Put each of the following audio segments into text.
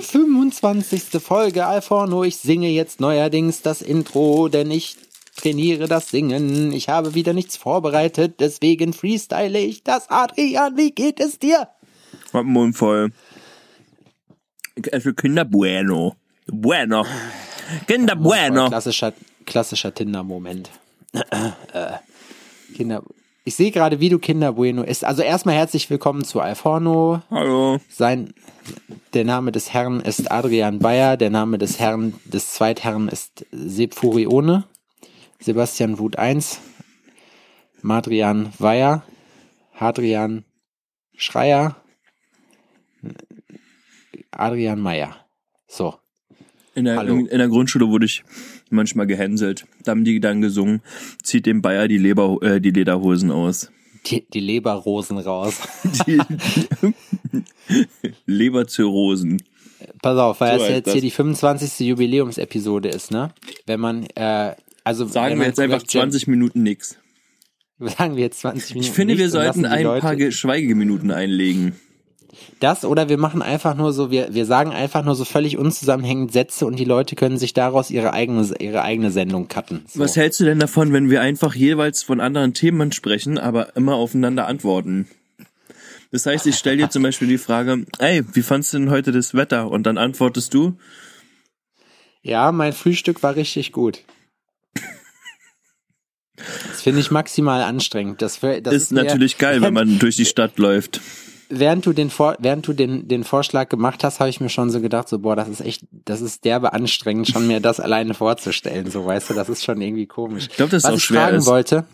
25. Folge Alforno. Ich singe jetzt neuerdings das Intro, denn ich trainiere das Singen. Ich habe wieder nichts vorbereitet, deswegen freestyle ich das. Adrian, wie geht es dir? Hab den Mund voll. Also Kinder Bueno. Bueno. Kinder Bueno. Klassischer, klassischer Tinder-Moment. Äh, Kinder. Ich sehe gerade, wie du Kinder Bueno ist. Also erstmal herzlich willkommen zu Alforno. Hallo. Sein, der Name des Herrn ist Adrian Bayer, der Name des Herrn, des Zweitherrn ist Seb Furione, Sebastian Wut 1, Madrian Weyer, Hadrian Schreier, Adrian Meyer. So. In der, Hallo. in, in der Grundschule wurde ich manchmal gehänselt. Da haben die dann gesungen, zieht dem Bayer die, Leber, äh, die Lederhosen aus. Die, die Leberrosen raus. Die, Leberzirrhosen. Pass auf, weil So es jetzt das. hier die 25. Jubiläumsepisode ist, ne? Wenn man, äh, also Sagen wir jetzt einfach korrekt gen- 20 Minuten nix. Sagen wir jetzt 20 Minuten. Ich finde, wir sollten ein paar Leute- Ge- Schweigeminuten einlegen. Das oder wir machen einfach nur so, wir, wir sagen einfach nur so völlig unzusammenhängend Sätze und die Leute können sich daraus ihre eigene, ihre eigene Sendung cutten. So. Was hältst du denn davon, wenn wir einfach jeweils von anderen Themen sprechen, aber immer aufeinander antworten? Das heißt, ich stelle dir zum Beispiel die Frage, ey, wie fandst du denn heute das Wetter? Und dann antwortest du, Ja, mein Frühstück war richtig gut. Das finde ich maximal anstrengend. Das, das ist mir- natürlich geil, wenn man durch die Stadt läuft. Während du den Vor während du den den Vorschlag gemacht hast, habe ich mir schon so gedacht, so boah, das ist echt, das ist derbe anstrengend, schon mir das alleine vorzustellen, so weißt du, das ist schon irgendwie komisch. Ich glaub, dass es Was auch ich schwer fragen ist. Hm? wollte,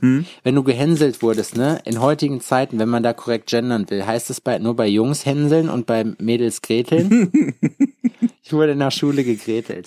wenn du gehänselt wurdest, ne, in heutigen Zeiten, wenn man da korrekt gendern will, heißt es bei nur bei Jungs hänseln und bei Mädels greteln? ich wurde in der Schule gegretelt.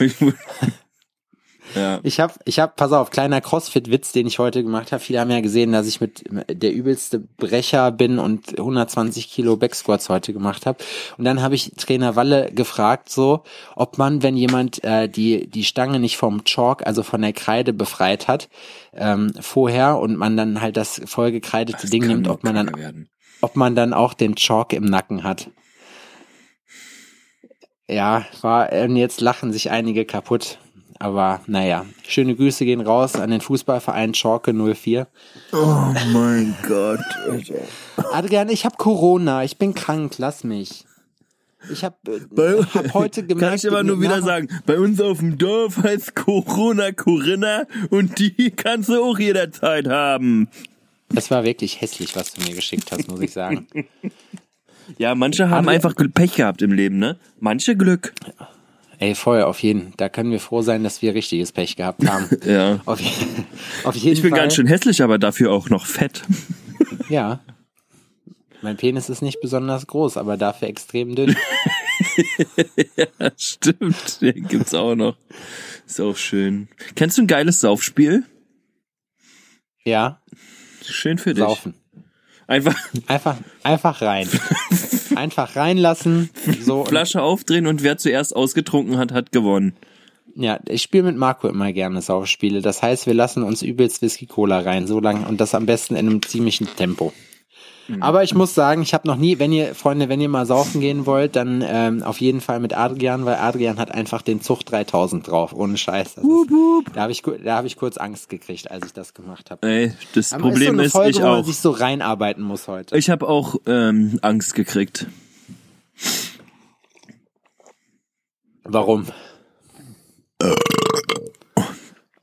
Ja. Ich habe, ich habe, pass auf, kleiner Crossfit-Witz, den ich heute gemacht habe. Viele haben ja gesehen, dass ich mit der übelste Brecher bin und 120 Kilo Backsquats heute gemacht habe. Und dann habe ich Trainer Walle gefragt, so, ob man, wenn jemand äh, die die Stange nicht vom Chalk, also von der Kreide befreit hat, ähm, vorher und man dann halt das vollgekreidete Ding kann nimmt, ob man dann, werden. ob man dann auch den Chalk im Nacken hat. Ja, war, und jetzt lachen sich einige kaputt. Aber naja, schöne Grüße gehen raus an den Fußballverein Schalke 04. Oh mein Gott. Adrian, ich habe Corona, ich bin krank, lass mich. Ich habe Bei- hab heute gemerkt, Kann ich aber nur wieder sagen, bei uns auf dem Dorf heißt Corona Corinna und die kannst du auch jederzeit haben. Das war wirklich hässlich, was du mir geschickt hast, muss ich sagen. Ja, manche haben Aber- einfach Pech gehabt im Leben, ne? Manche Glück. Ey, voll, auf jeden. Da können wir froh sein, dass wir richtiges Pech gehabt haben. Ja. Auf, auf jeden Ich bin Fall. ganz schön hässlich, aber dafür auch noch fett. Ja. Mein Penis ist nicht besonders groß, aber dafür extrem dünn. Stimmt, den gibt's auch noch. Ist auch schön. Kennst du ein geiles Saufspiel? Ja, Schön für dich. saufen. Einfach Einfach, einfach rein. Einfach reinlassen. So. Flasche aufdrehen und wer zuerst ausgetrunken hat, hat gewonnen. Ja, ich spiele mit Marco immer gerne Saufspiele. Das heißt, wir lassen uns übelst Whisky Cola rein, so lang und das am besten in einem ziemlichen Tempo. Aber ich muss sagen, ich habe noch nie, wenn ihr, Freunde, wenn ihr mal saufen gehen wollt, dann ähm, auf jeden Fall mit Adrian, weil Adrian hat einfach den Zug 3000 drauf, ohne Scheiß. Das ist, da habe ich, da hab ich kurz Angst gekriegt, als ich das gemacht habe. Ey, das Aber Problem ist, ist, so eine Folge, ich wo man auch. sich so reinarbeiten muss heute. Ich habe auch ähm, Angst gekriegt. Warum?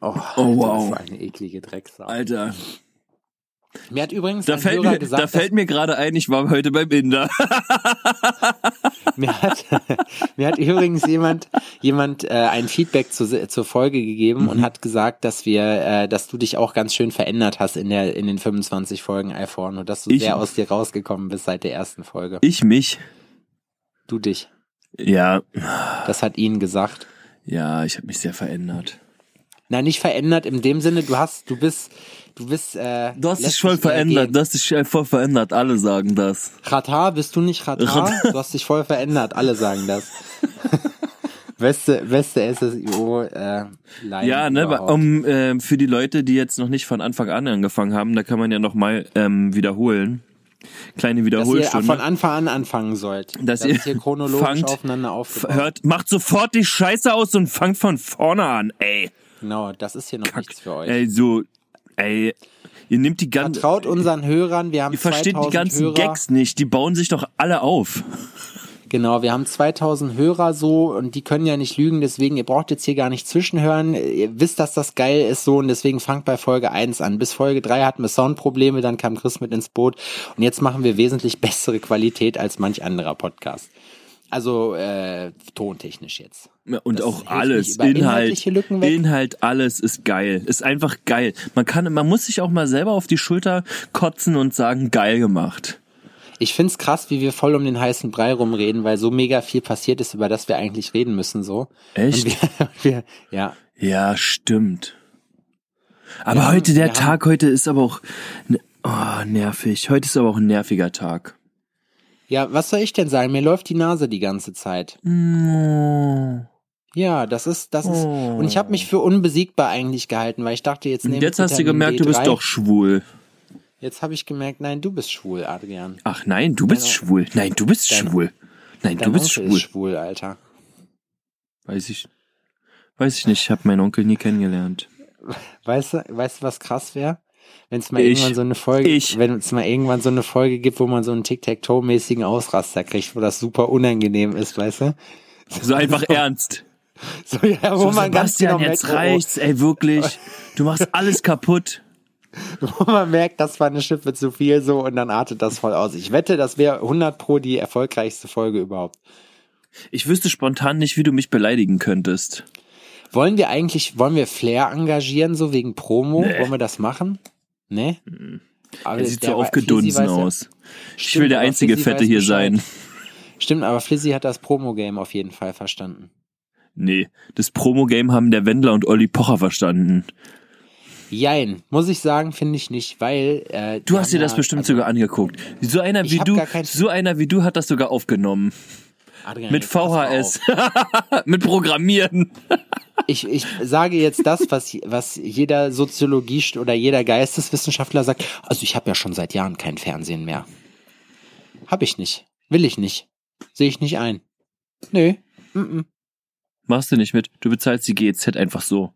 Oh, Oh, wow. Das war eine eklige Drecksau. Alter, Mir hat übrigens da fällt, Hörer mir, gesagt, da fällt mir gerade ein, ich war heute beim Inder. Mir hat, mir hat übrigens jemand, jemand äh, ein Feedback zu, zur Folge gegeben Mhm. und hat gesagt, dass wir, äh, dass du dich auch ganz schön verändert hast in der in den 25 Folgen iPhone und dass du Ich- sehr aus dir rausgekommen bist seit der ersten Folge. Ich mich. Du dich. Ja, Das hat ihn gesagt. ja, ich habe mich sehr verändert. Na, nicht verändert in dem Sinne, du hast, du bist, du bist, äh, Du hast dich voll dich eher verändert, gehen. du hast dich voll verändert, alle sagen das. Katar, bist du nicht Katar? Du hast dich voll verändert, alle sagen das. beste, beste SSIO, äh, Ja, ne, überhaupt. um äh, für die Leute, die jetzt noch nicht von Anfang an angefangen haben, da kann man ja noch mal ähm, wiederholen. Kleine Dass ihr Wiederholstunde. von Anfang an anfangen sollt. Dass Das ihr hier chronologisch fangt- aufeinander aufgebaut. Hört, macht sofort die Scheiße aus und fangt von vorne an, ey. Genau, das ist hier noch nichts für euch. Ey, so, ey, ihr nehmt die ganzen, Vertraut unseren Hörern, wir haben ihr versteht die 2000 ganzen Hörer. Gags nicht, die bauen sich doch alle auf. Genau, wir haben 2000 Hörer so und die können ja nicht lügen, deswegen ihr braucht jetzt hier gar nicht zwischenhören. Ihr wisst, dass das geil ist so und deswegen fangt bei Folge 1 an. Bis Folge 3 hatten wir Soundprobleme, dann kam Chris mit ins Boot und jetzt machen wir wesentlich bessere Qualität als manch anderer Podcast. Also äh, tontechnisch jetzt. Ja, Und Das auch alles, Inhalt. Inhalt, alles ist geil. Ist einfach geil. Man kann, man muss sich auch mal selber auf die Schulter kotzen und sagen, geil gemacht. Ich find's krass, wie wir voll um den heißen Brei rumreden, weil so mega viel passiert ist, über das wir eigentlich reden müssen so. Echt? Wir, wir, ja, Ja, stimmt. Aber haben- heute, der haben- Tag heute ist aber auch, oh, nervig. Heute ist aber auch ein nerviger Tag. Ja, was soll ich denn sagen? Mir läuft die Nase die ganze Zeit. Oh. Ja, das ist, das ist. Oh. Und ich habe mich für unbesiegbar eigentlich gehalten, weil ich dachte, jetzt nehme jetzt hast du gemerkt, du bist D3. doch schwul. Jetzt habe ich gemerkt, nein, du bist schwul, Adrian. Ach nein, du bist Deine- schwul. Nein, du bist Deine- schwul. Nein, Dein du bist Onkel schwul. ist schwul, Alter. Weiß ich. Weiß ich nicht. Ich habe meinen Onkel nie kennengelernt. Weißt du, weißt du, was krass wäre? Wenn es mal Ich. irgendwann so eine Folge, wenn es mal irgendwann so eine Folge gibt, wo man so einen Tic-Tac-Toe-mäßigen Ausraster kriegt, wo das super unangenehm ist, weißt du? So einfach ernst. So, ja, wo So, man ganz Sebastian, genau jetzt merkt, reicht's, ey, wirklich. Du machst alles kaputt. wo man merkt, das war eine Schippe zu viel so und dann artet das voll aus. Ich wette, das wäre 100 pro die erfolgreichste Folge überhaupt. Ich wüsste spontan nicht, wie du mich beleidigen könntest. Wollen wir eigentlich, wollen wir Flair engagieren, so wegen Promo? Nee. Wollen wir das machen? Ne? Aber Er sieht so aufgedunsen weiß ja- aus. Ich Stimmt, will der einzige Flizzy Fette hier sein. Stimmt, aber Flizzy hat das Promo-Game auf jeden Fall verstanden. Nee, das Promo-Game haben der Wendler und Olli Pocher verstanden. Jein, muss ich sagen, finde ich nicht, weil äh, Du hast dir das bestimmt also, sogar angeguckt. So einer wie du, so einer wie du hat das sogar aufgenommen. Adrian, Mit VHS. Mit Programmieren. Ich, ich sage jetzt das, was, was jeder Soziologie oder jeder Geisteswissenschaftler sagt. Also ich habe ja schon seit Jahren kein Fernsehen mehr. Hab ich nicht. Will ich nicht. Sehe ich nicht ein. Nö. Mm -mm. Machst du nicht mit. Du bezahlst die GEZ einfach so.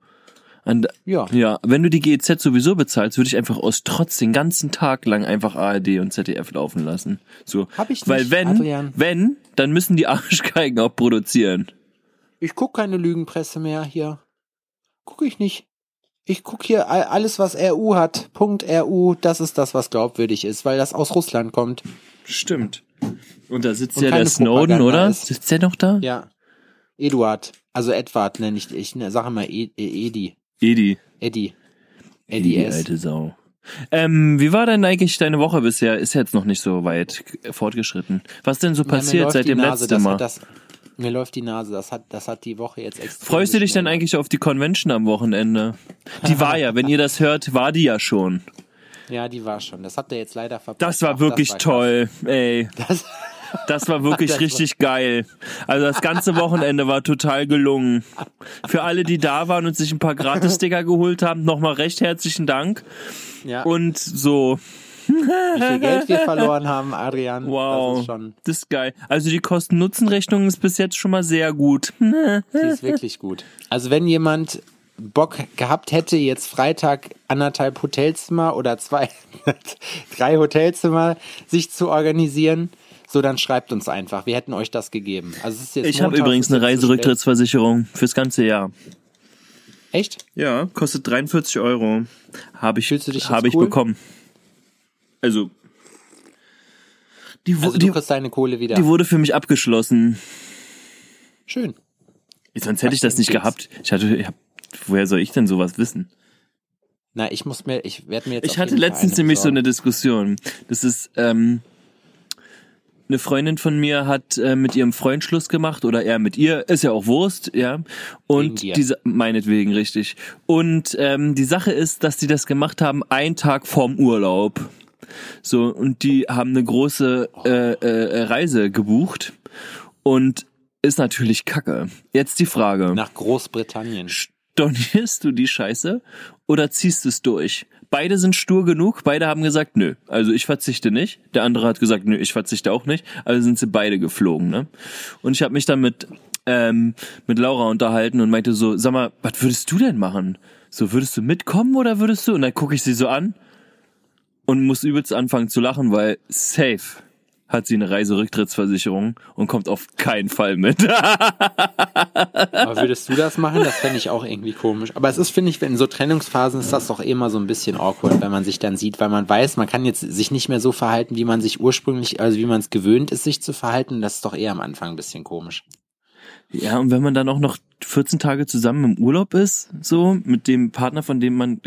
Und, Ja. ja, wenn du die GEZ sowieso bezahlst, würde ich einfach aus Trotz den ganzen Tag lang einfach ARD und ZDF laufen lassen. So. Hab ich nicht, Weil wenn, Adrian. wenn, dann müssen die Arschgeigen auch produzieren. Ich guck keine Lügenpresse mehr hier. Guck ich nicht. Ich guck hier all- alles, was RU hat. Punkt RU, das ist das, was glaubwürdig ist, weil das aus Russland kommt. Stimmt. Und da sitzt Und ja der Snowden, Propaganda oder? ist. Sitzt der noch da? Ja. Eduard. Also Edward nenne ich, ich ne, sage mal E- Edi. Edi. Eddie. Eddie Die S. alte Sau. Ähm, wie war denn eigentlich deine Woche bisher? Ist jetzt noch nicht so weit fortgeschritten. Was denn so Ja, passiert läuft seit dem Nase, letzten Mal? Das, mir läuft die Nase, das hat, das hat die Woche jetzt extra. Freust du dich denn eigentlich auf die Convention am Wochenende? Die war ja, wenn ihr das hört, war die ja schon. Ja, die war schon. Das habt ihr jetzt leider verpasst. Das war Auch wirklich war toll, ey. krass. Das war wirklich Das war- richtig geil. Also das ganze Wochenende war total gelungen. Für alle, die da waren und sich ein paar Gratis-Sticker geholt haben, nochmal recht herzlichen Dank. Das, ja. Und so, wie viel Geld wir verloren haben, Adrian. Das wow, ist schon, das ist geil. Also die Kosten-Nutzen-Rechnung ist bis jetzt schon mal sehr gut. sie ist wirklich gut. Also wenn jemand Bock gehabt hätte, jetzt Freitag anderthalb Hotelzimmer oder zwei, drei Hotelzimmer sich zu organisieren, so dann schreibt uns einfach. Wir hätten euch das gegeben. Also es ist jetzt Ich habe übrigens eine. Reiserücktrittsversicherung fürs ganze Jahr. Echt? Ja, kostet 43 Euro. Habe ich, Fühlst du dich ich cool? bekommen. Also, die, Also die, du kriegst deine Kohle wieder. die wurde für mich abgeschlossen. Schön. Sonst hätte ich das nicht Geht's. gehabt. Ich hatte, ich hab, woher soll ich denn sowas wissen? Na, ich muss mir, ich werde mir jetzt. Ich hatte letztens nämlich so eine Diskussion. Das ist, ähm, eine Freundin von mir hat äh, mit ihrem Freund Schluss gemacht oder er mit ihr, ist ja auch Wurst, ja. Und diese, meinetwegen, richtig. Und ähm, die Sache ist, dass die das gemacht haben, einen Tag vorm Urlaub. So, und die haben eine große äh, äh, Reise gebucht und ist natürlich kacke. Jetzt die Frage. nach Großbritannien. Stornierst du die Scheiße oder ziehst du es durch? beide sind stur genug, beide haben gesagt, nö, also ich verzichte nicht. Der andere hat gesagt, nö, ich verzichte auch nicht. Also sind sie beide geflogen, ne? Und ich habe mich dann mit ähm, mit Laura unterhalten und meinte so, sag mal, was würdest du denn machen? So, würdest du mitkommen oder würdest du? Und dann gucke ich sie so an und muss übelst anfangen zu lachen, weil safe hat sie eine Reiserücktrittsversicherung und kommt auf keinen Fall mit. Aber würdest du das machen? Das fände ich auch irgendwie komisch. Aber es ist, finde ich, in so Trennungsphasen ist das doch immer so ein bisschen awkward, wenn man sich dann sieht, weil man weiß, man kann jetzt sich nicht mehr so verhalten, wie man sich ursprünglich, also wie man es gewöhnt ist, sich zu verhalten. Das ist doch eher am Anfang ein bisschen komisch. Ja, und wenn man dann auch noch 14 Tage zusammen im Urlaub ist, so, mit dem Partner, von dem man,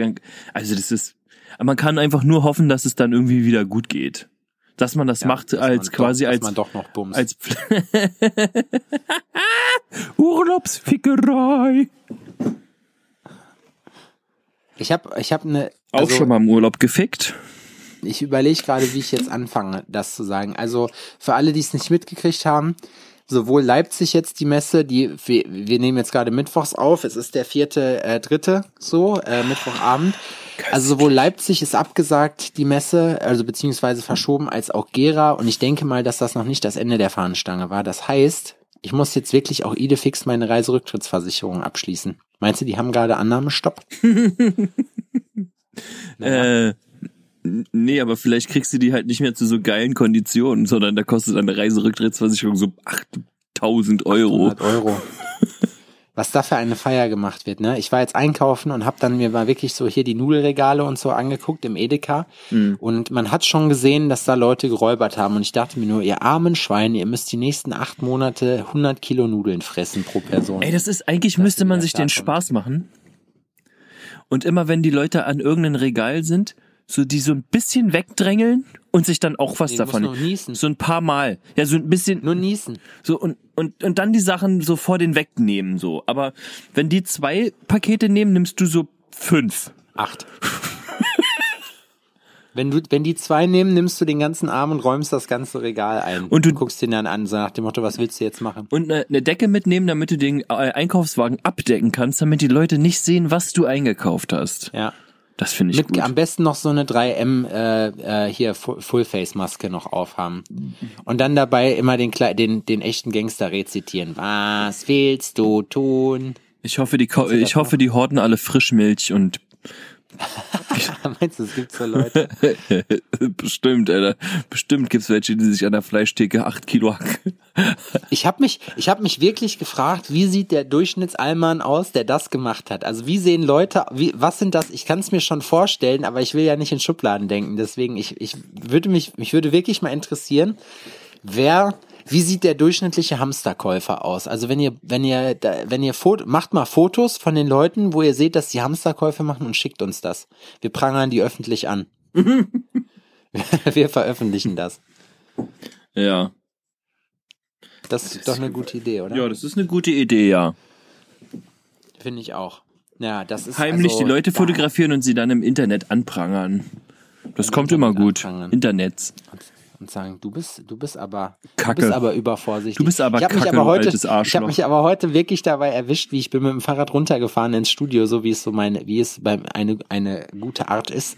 also das ist, man kann einfach nur hoffen, dass es dann irgendwie wieder gut geht dass man das ja, macht als quasi doch, als man doch noch bumst. als Urlaubsfickerei. Ich habe ich habe eine also, auch schon mal im Urlaub gefickt. Ich überlege gerade, wie ich jetzt anfange, das zu sagen. Also für alle, die es nicht mitgekriegt haben, sowohl Leipzig jetzt die Messe, die wir, wir nehmen jetzt gerade mittwochs auf, es ist der vierte, äh, dritte, so, äh, Mittwochabend. Also sowohl Leipzig ist abgesagt, die Messe, also beziehungsweise verschoben, als auch Gera. Und ich denke mal, dass das noch nicht das Ende der Fahnenstange war. Das heißt, ich muss jetzt wirklich auch Idefix meine Reiserücktrittsversicherung abschließen. Meinst du, die haben gerade Annahmestopp? naja. äh, nee, aber vielleicht kriegst du die halt nicht mehr zu so geilen Konditionen, sondern da kostet eine Reiserücktrittsversicherung so 8000 Euro. 800 Euro was da für eine Feier gemacht wird. Ne? Ich war jetzt einkaufen und habe dann mir mal wirklich so hier die Nudelregale und so angeguckt im Edeka mhm. und man hat schon gesehen, dass da Leute geräubert haben und ich dachte mir nur, ihr armen Schweine, ihr müsst die nächsten acht Monate 100 Kilo Nudeln fressen pro Person. Ey, das ist eigentlich müsste man sich den Spaß machen und immer wenn die Leute an irgendeinem Regal sind, so die so ein bisschen wegdrängeln und sich dann auch was nee, davon. So ein paar Mal. Ja, so ein bisschen. Nur niesen. So und, und, und dann die Sachen so vor den wegnehmen, so. Aber wenn die zwei Pakete nehmen, nimmst du so fünf. Acht. wenn du, wenn die zwei nehmen, nimmst du den ganzen Arm und räumst das ganze Regal ein. Und du guckst den dann an, so nach dem Motto, was willst du jetzt machen? Und eine, eine Decke mitnehmen, damit du den äh, Einkaufswagen abdecken kannst, damit die Leute nicht sehen, was du eingekauft hast. Ja. Das finde ich Mit, gut. Am besten noch so eine 3M äh, äh, hier Full-Face-Maske noch aufhaben. Und dann dabei immer den, den, den echten Gangster rezitieren. Was willst du tun? Ich hoffe, die, ich hoffe, die horten alle Frischmilch und Meinst du, es gibt so Leute? Bestimmt, Alter. Bestimmt gibt's welche, die sich an der Fleischtheke acht Kilo hacken. ich habe mich, ich habe mich wirklich gefragt, wie sieht der Durchschnittsalman aus, der das gemacht hat? Also wie sehen Leute, wie, was sind das? Ich kann es mir schon vorstellen, aber ich will ja nicht in Schubladen denken. Deswegen, ich, ich würde mich, mich würde wirklich mal interessieren, wer wie sieht der durchschnittliche Hamsterkäufer aus? Also wenn ihr, wenn ihr, wenn ihr Foto, macht mal Fotos von den Leuten, wo ihr seht, dass die Hamsterkäufe machen und schickt uns das. Wir prangern die öffentlich an. Wir veröffentlichen das. Ja. Das ist doch eine gute Idee, oder? Ja, das ist eine gute Idee, ja. Finde ich auch. Ja, das ist heimlich also, die Leute fotografieren und sie dann im Internet anprangern. Das kommt immer gut. Anprangern. Internets und sagen, du bist, du bist aber, Kacke. du bist aber übervorsichtig. Du bist aber ich Kacke, mich aber heute, Ich habe mich aber heute wirklich dabei erwischt, wie ich bin mit dem Fahrrad runtergefahren ins Studio, so wie es so meine, wie es bei eine eine gute Art ist.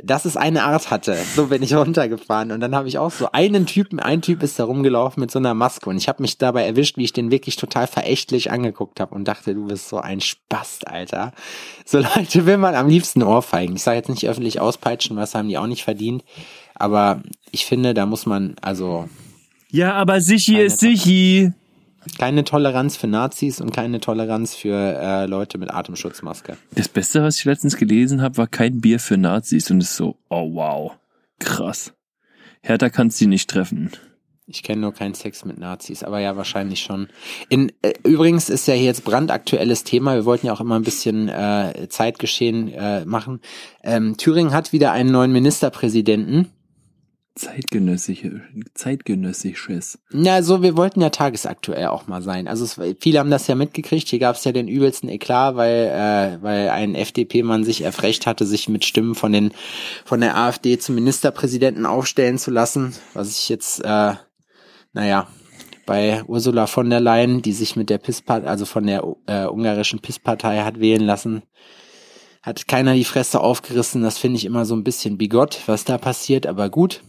Dass es eine Art hatte. So bin ich runtergefahren. Und dann habe ich auch so einen Typen, ein Typ ist da rumgelaufen mit so einer Maske. Und ich habe mich dabei erwischt, wie ich den wirklich total verächtlich angeguckt habe und dachte, du bist so ein Spast, Alter. So Leute will man am liebsten ohrfeigen. Ich sage jetzt nicht öffentlich auspeitschen, was haben die auch nicht verdient. Aber ich finde, da muss man, also. Ja, aber Sichi ist Sichi. Keine Toleranz für Nazis und keine Toleranz für äh, Leute mit Atemschutzmaske. Das Beste, was ich letztens gelesen habe, war kein Bier für Nazis und ist so, oh wow, krass. Härter kannst du nicht treffen. Ich kenne nur keinen Sex mit Nazis, aber ja, wahrscheinlich schon. In, äh, übrigens ist ja hier jetzt brandaktuelles Thema. Wir wollten ja auch immer ein bisschen äh, Zeitgeschehen äh, machen. Ähm, Thüringen hat wieder einen neuen Ministerpräsidenten zeitgenössische, zeitgenössisches. Ja, so wir wollten ja tagesaktuell auch mal sein. Also es, viele haben das ja mitgekriegt. Hier gab es ja den übelsten Eklat, weil äh, weil ein FDP-Mann sich erfrecht hatte, sich mit Stimmen von den von der AfD zum Ministerpräsidenten aufstellen zu lassen, was ich jetzt äh, naja bei Ursula von der Leyen, die sich mit der PIS, also von der äh, ungarischen PIS-Partei hat wählen lassen, hat keiner die Fresse aufgerissen. Das finde ich immer so ein bisschen bigott, was da passiert, aber gut.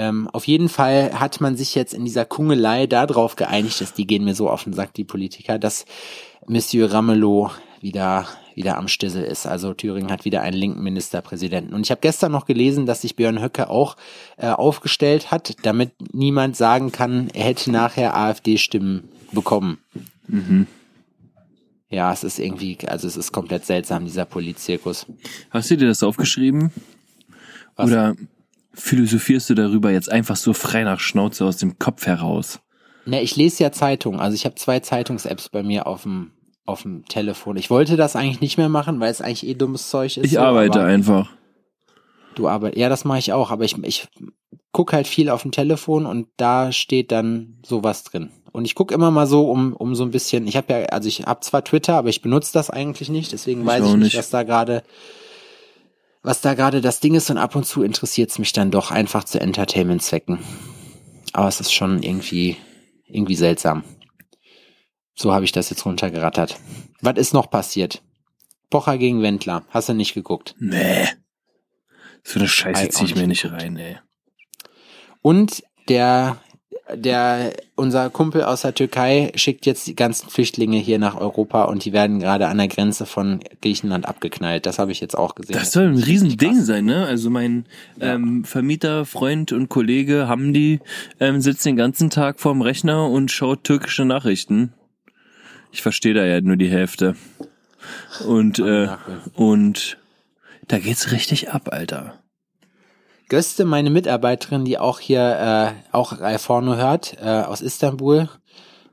Ähm, auf jeden Fall hat man sich jetzt in dieser Kungelei darauf geeinigt, dass die gehen mir so auf den Sack, die Politiker, dass Monsieur Ramelow wieder wieder am Stissel ist. Also Thüringen hat wieder einen linken Ministerpräsidenten. Und ich habe gestern noch gelesen, dass sich Björn Höcke auch äh, aufgestellt hat, damit niemand sagen kann, er hätte nachher AfD-Stimmen bekommen. Mhm. Ja, es ist irgendwie, also es ist komplett seltsam, dieser Polizirkus. Hast du dir das aufgeschrieben? Was? Oder philosophierst du darüber jetzt einfach so frei nach Schnauze aus dem Kopf heraus? Ne, ich lese ja Zeitungen. Also ich habe zwei Zeitungs-Apps bei mir auf dem auf dem Telefon. Ich wollte das eigentlich nicht mehr machen, weil es eigentlich eh dummes Zeug ist. Ich so, arbeite einfach. Du arbeitest, ja, das mache ich auch, aber ich, ich guck halt viel auf dem Telefon und da steht dann sowas drin. Und ich guck immer mal so um, um so ein bisschen, ich habe ja, also ich habe zwar Twitter, aber ich benutze das eigentlich nicht, deswegen ich weiß ich nicht, nicht, was da gerade was da gerade das Ding ist und ab und zu interessiert es mich dann doch einfach zu Entertainment-Zwecken. Aber es ist schon irgendwie, irgendwie seltsam. So habe ich das jetzt runtergerattert. Was ist noch passiert? Pocher gegen Wendler. Hast du nicht geguckt? Nee. So eine Scheiße zieh ich mir nicht rein, ey. Und der, der, unser Kumpel aus der Türkei schickt jetzt die ganzen Flüchtlinge hier nach Europa und die werden gerade an der Grenze von Griechenland abgeknallt. Das habe ich jetzt auch gesehen. Das soll ein Riesending sein, ne? Also mein ja. ähm, Vermieter, Freund und Kollege haben die, ähm, sitzt den ganzen Tag vorm Rechner und schaut türkische Nachrichten. Ich verstehe da ja nur die Hälfte. Und, äh, und da geht's richtig ab, Alter. Göste, meine Mitarbeiterin, die auch hier äh, auch Porno hört, äh, aus Istanbul,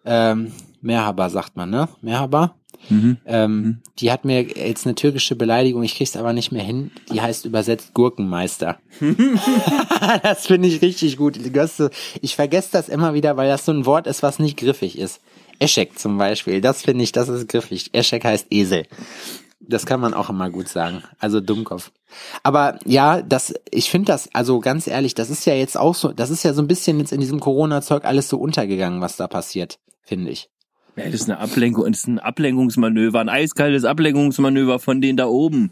ähm, Merhaba sagt man, ne? Merhaba. Mhm. Ähm, mhm. Die hat mir jetzt eine türkische Beleidigung, ich krieg's aber nicht mehr hin. Die heißt übersetzt Gurkenmeister. das finde ich richtig gut. Göste, ich vergesse das immer wieder, weil das so ein Wort ist, was nicht griffig ist. Eschek zum Beispiel, das finde ich, das ist griffig. Eschek heißt Esel. Das kann man auch immer gut sagen. Also Dummkopf. Aber ja, das, ich finde das, also ganz ehrlich, das ist ja jetzt auch so, das ist ja so ein bisschen jetzt in diesem Corona-Zeug alles so untergegangen, was da passiert, finde ich. Ja, das ist eine Ablenkung, das ist ein Ablenkungsmanöver, ein eiskaltes Ablenkungsmanöver von denen da oben.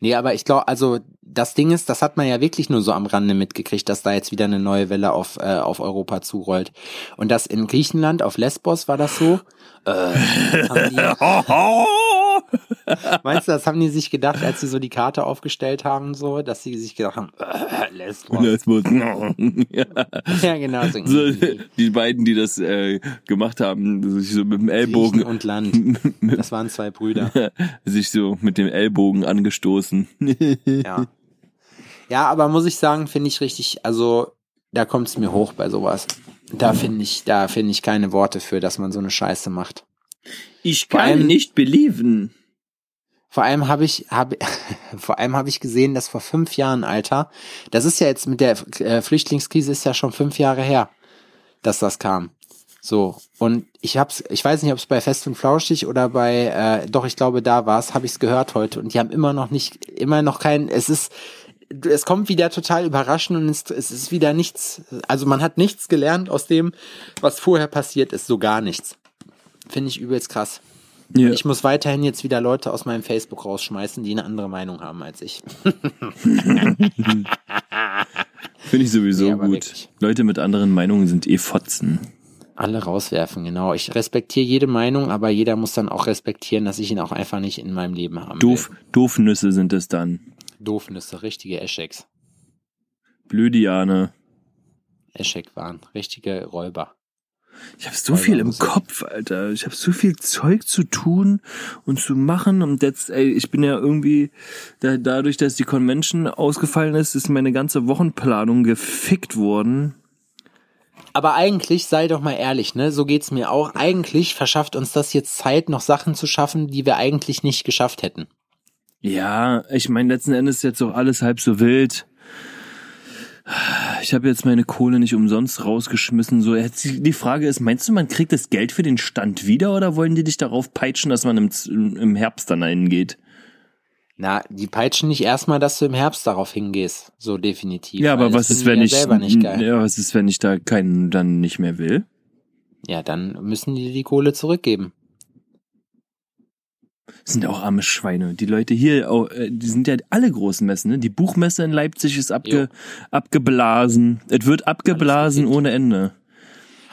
Nee, aber ich glaube, also das Ding ist, das hat man ja wirklich nur so am Rande mitgekriegt, dass da jetzt wieder eine neue Welle auf, äh, auf Europa zurollt. Und das in Griechenland, auf Lesbos war das so. Äh, haben die, Meinst du, das haben die sich gedacht, als sie so die Karte aufgestellt haben, so, dass sie sich gedacht haben, äh, Lesbos. Lesbos. ja. ja, genau. So, so, die beiden, die das äh, gemacht haben, sich so mit dem Ellbogen. Griechen und Land. Das waren zwei Brüder. sich so mit dem Ellbogen angestoßen. ja. Ja, aber muss ich sagen, finde ich richtig, also da kommt es mir hoch bei sowas. Da finde ich, da finde ich keine Worte für, dass man so eine Scheiße macht. Ich kann allem, nicht belieben. Vor allem habe ich, hab, vor allem habe ich gesehen, dass vor fünf Jahren, Alter, das ist ja jetzt mit der äh, Flüchtlingskrise ist ja schon fünf Jahre her, dass das kam. So und ich hab's, ich weiß nicht, ob es bei Fest und Flauschig oder bei, äh, doch ich glaube da war es, habe ich es gehört heute und die haben immer noch nicht, immer noch kein, es ist, es kommt wieder total überraschend und es, es ist wieder nichts, also man hat nichts gelernt aus dem, was vorher passiert ist, so gar nichts. Finde ich übelst krass. Ja. Ich muss weiterhin jetzt wieder Leute aus meinem Facebook rausschmeißen, die eine andere Meinung haben als ich. Finde ich sowieso nee, gut. Wirklich. Leute mit anderen Meinungen sind eh Fotzen. Alle rauswerfen, genau. Ich respektiere jede Meinung, aber jeder muss dann auch respektieren, dass ich ihn auch einfach nicht in meinem Leben haben Doof, will. Doofnüsse sind es dann. Doofnüsse, richtige Escheks. Blödiane. Eschek waren, richtige Räuber. Ich habe so viel im Kopf, Alter. Ich habe so viel Zeug zu tun und zu machen. Und jetzt, ey, ich bin ja irgendwie, da, dadurch, dass die Convention ausgefallen ist, ist meine ganze Wochenplanung gefickt worden. Aber eigentlich, sei doch mal ehrlich, ne, so geht's mir auch. Eigentlich verschafft uns das jetzt Zeit, noch Sachen zu schaffen, die wir eigentlich nicht geschafft hätten. Ja, ich meine, letzten Endes ist jetzt auch alles halb so wild ich habe jetzt meine Kohle nicht umsonst rausgeschmissen. So, die Frage ist, meinst du, man kriegt das Geld für den Stand wieder oder wollen die dich darauf peitschen, dass man im, im Herbst dann hingeht? Na, die peitschen nicht erstmal, dass du im Herbst darauf hingehst. So definitiv. Ja, aber was ist, wenn ich, ja, was ist, wenn ich da keinen dann nicht mehr will? Ja, dann müssen die die Kohle zurückgeben. Das sind auch arme Schweine. Die Leute hier, auch, äh, die sind ja alle großen Messen. Ne? Die Buchmesse in Leipzig ist abge, abgeblasen. Es wird abgeblasen ohne Ende.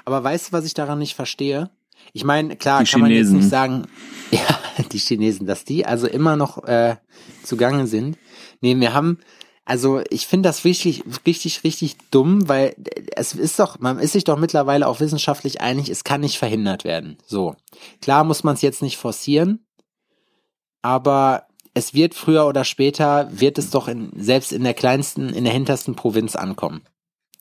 Aber weißt du, was ich daran nicht verstehe? Ich meine, klar, Die kann man jetzt Chinesen. nicht sagen, ja, die Chinesen, dass die also immer noch äh, zugange sind. Nee, wir haben, also ich finde das richtig, richtig, richtig dumm, weil es ist doch, man ist sich doch mittlerweile auch wissenschaftlich einig, es kann nicht verhindert werden. So. Klar muss man es jetzt nicht forcieren, aber es wird früher oder später, wird es doch in, selbst in der kleinsten, in der hintersten Provinz ankommen.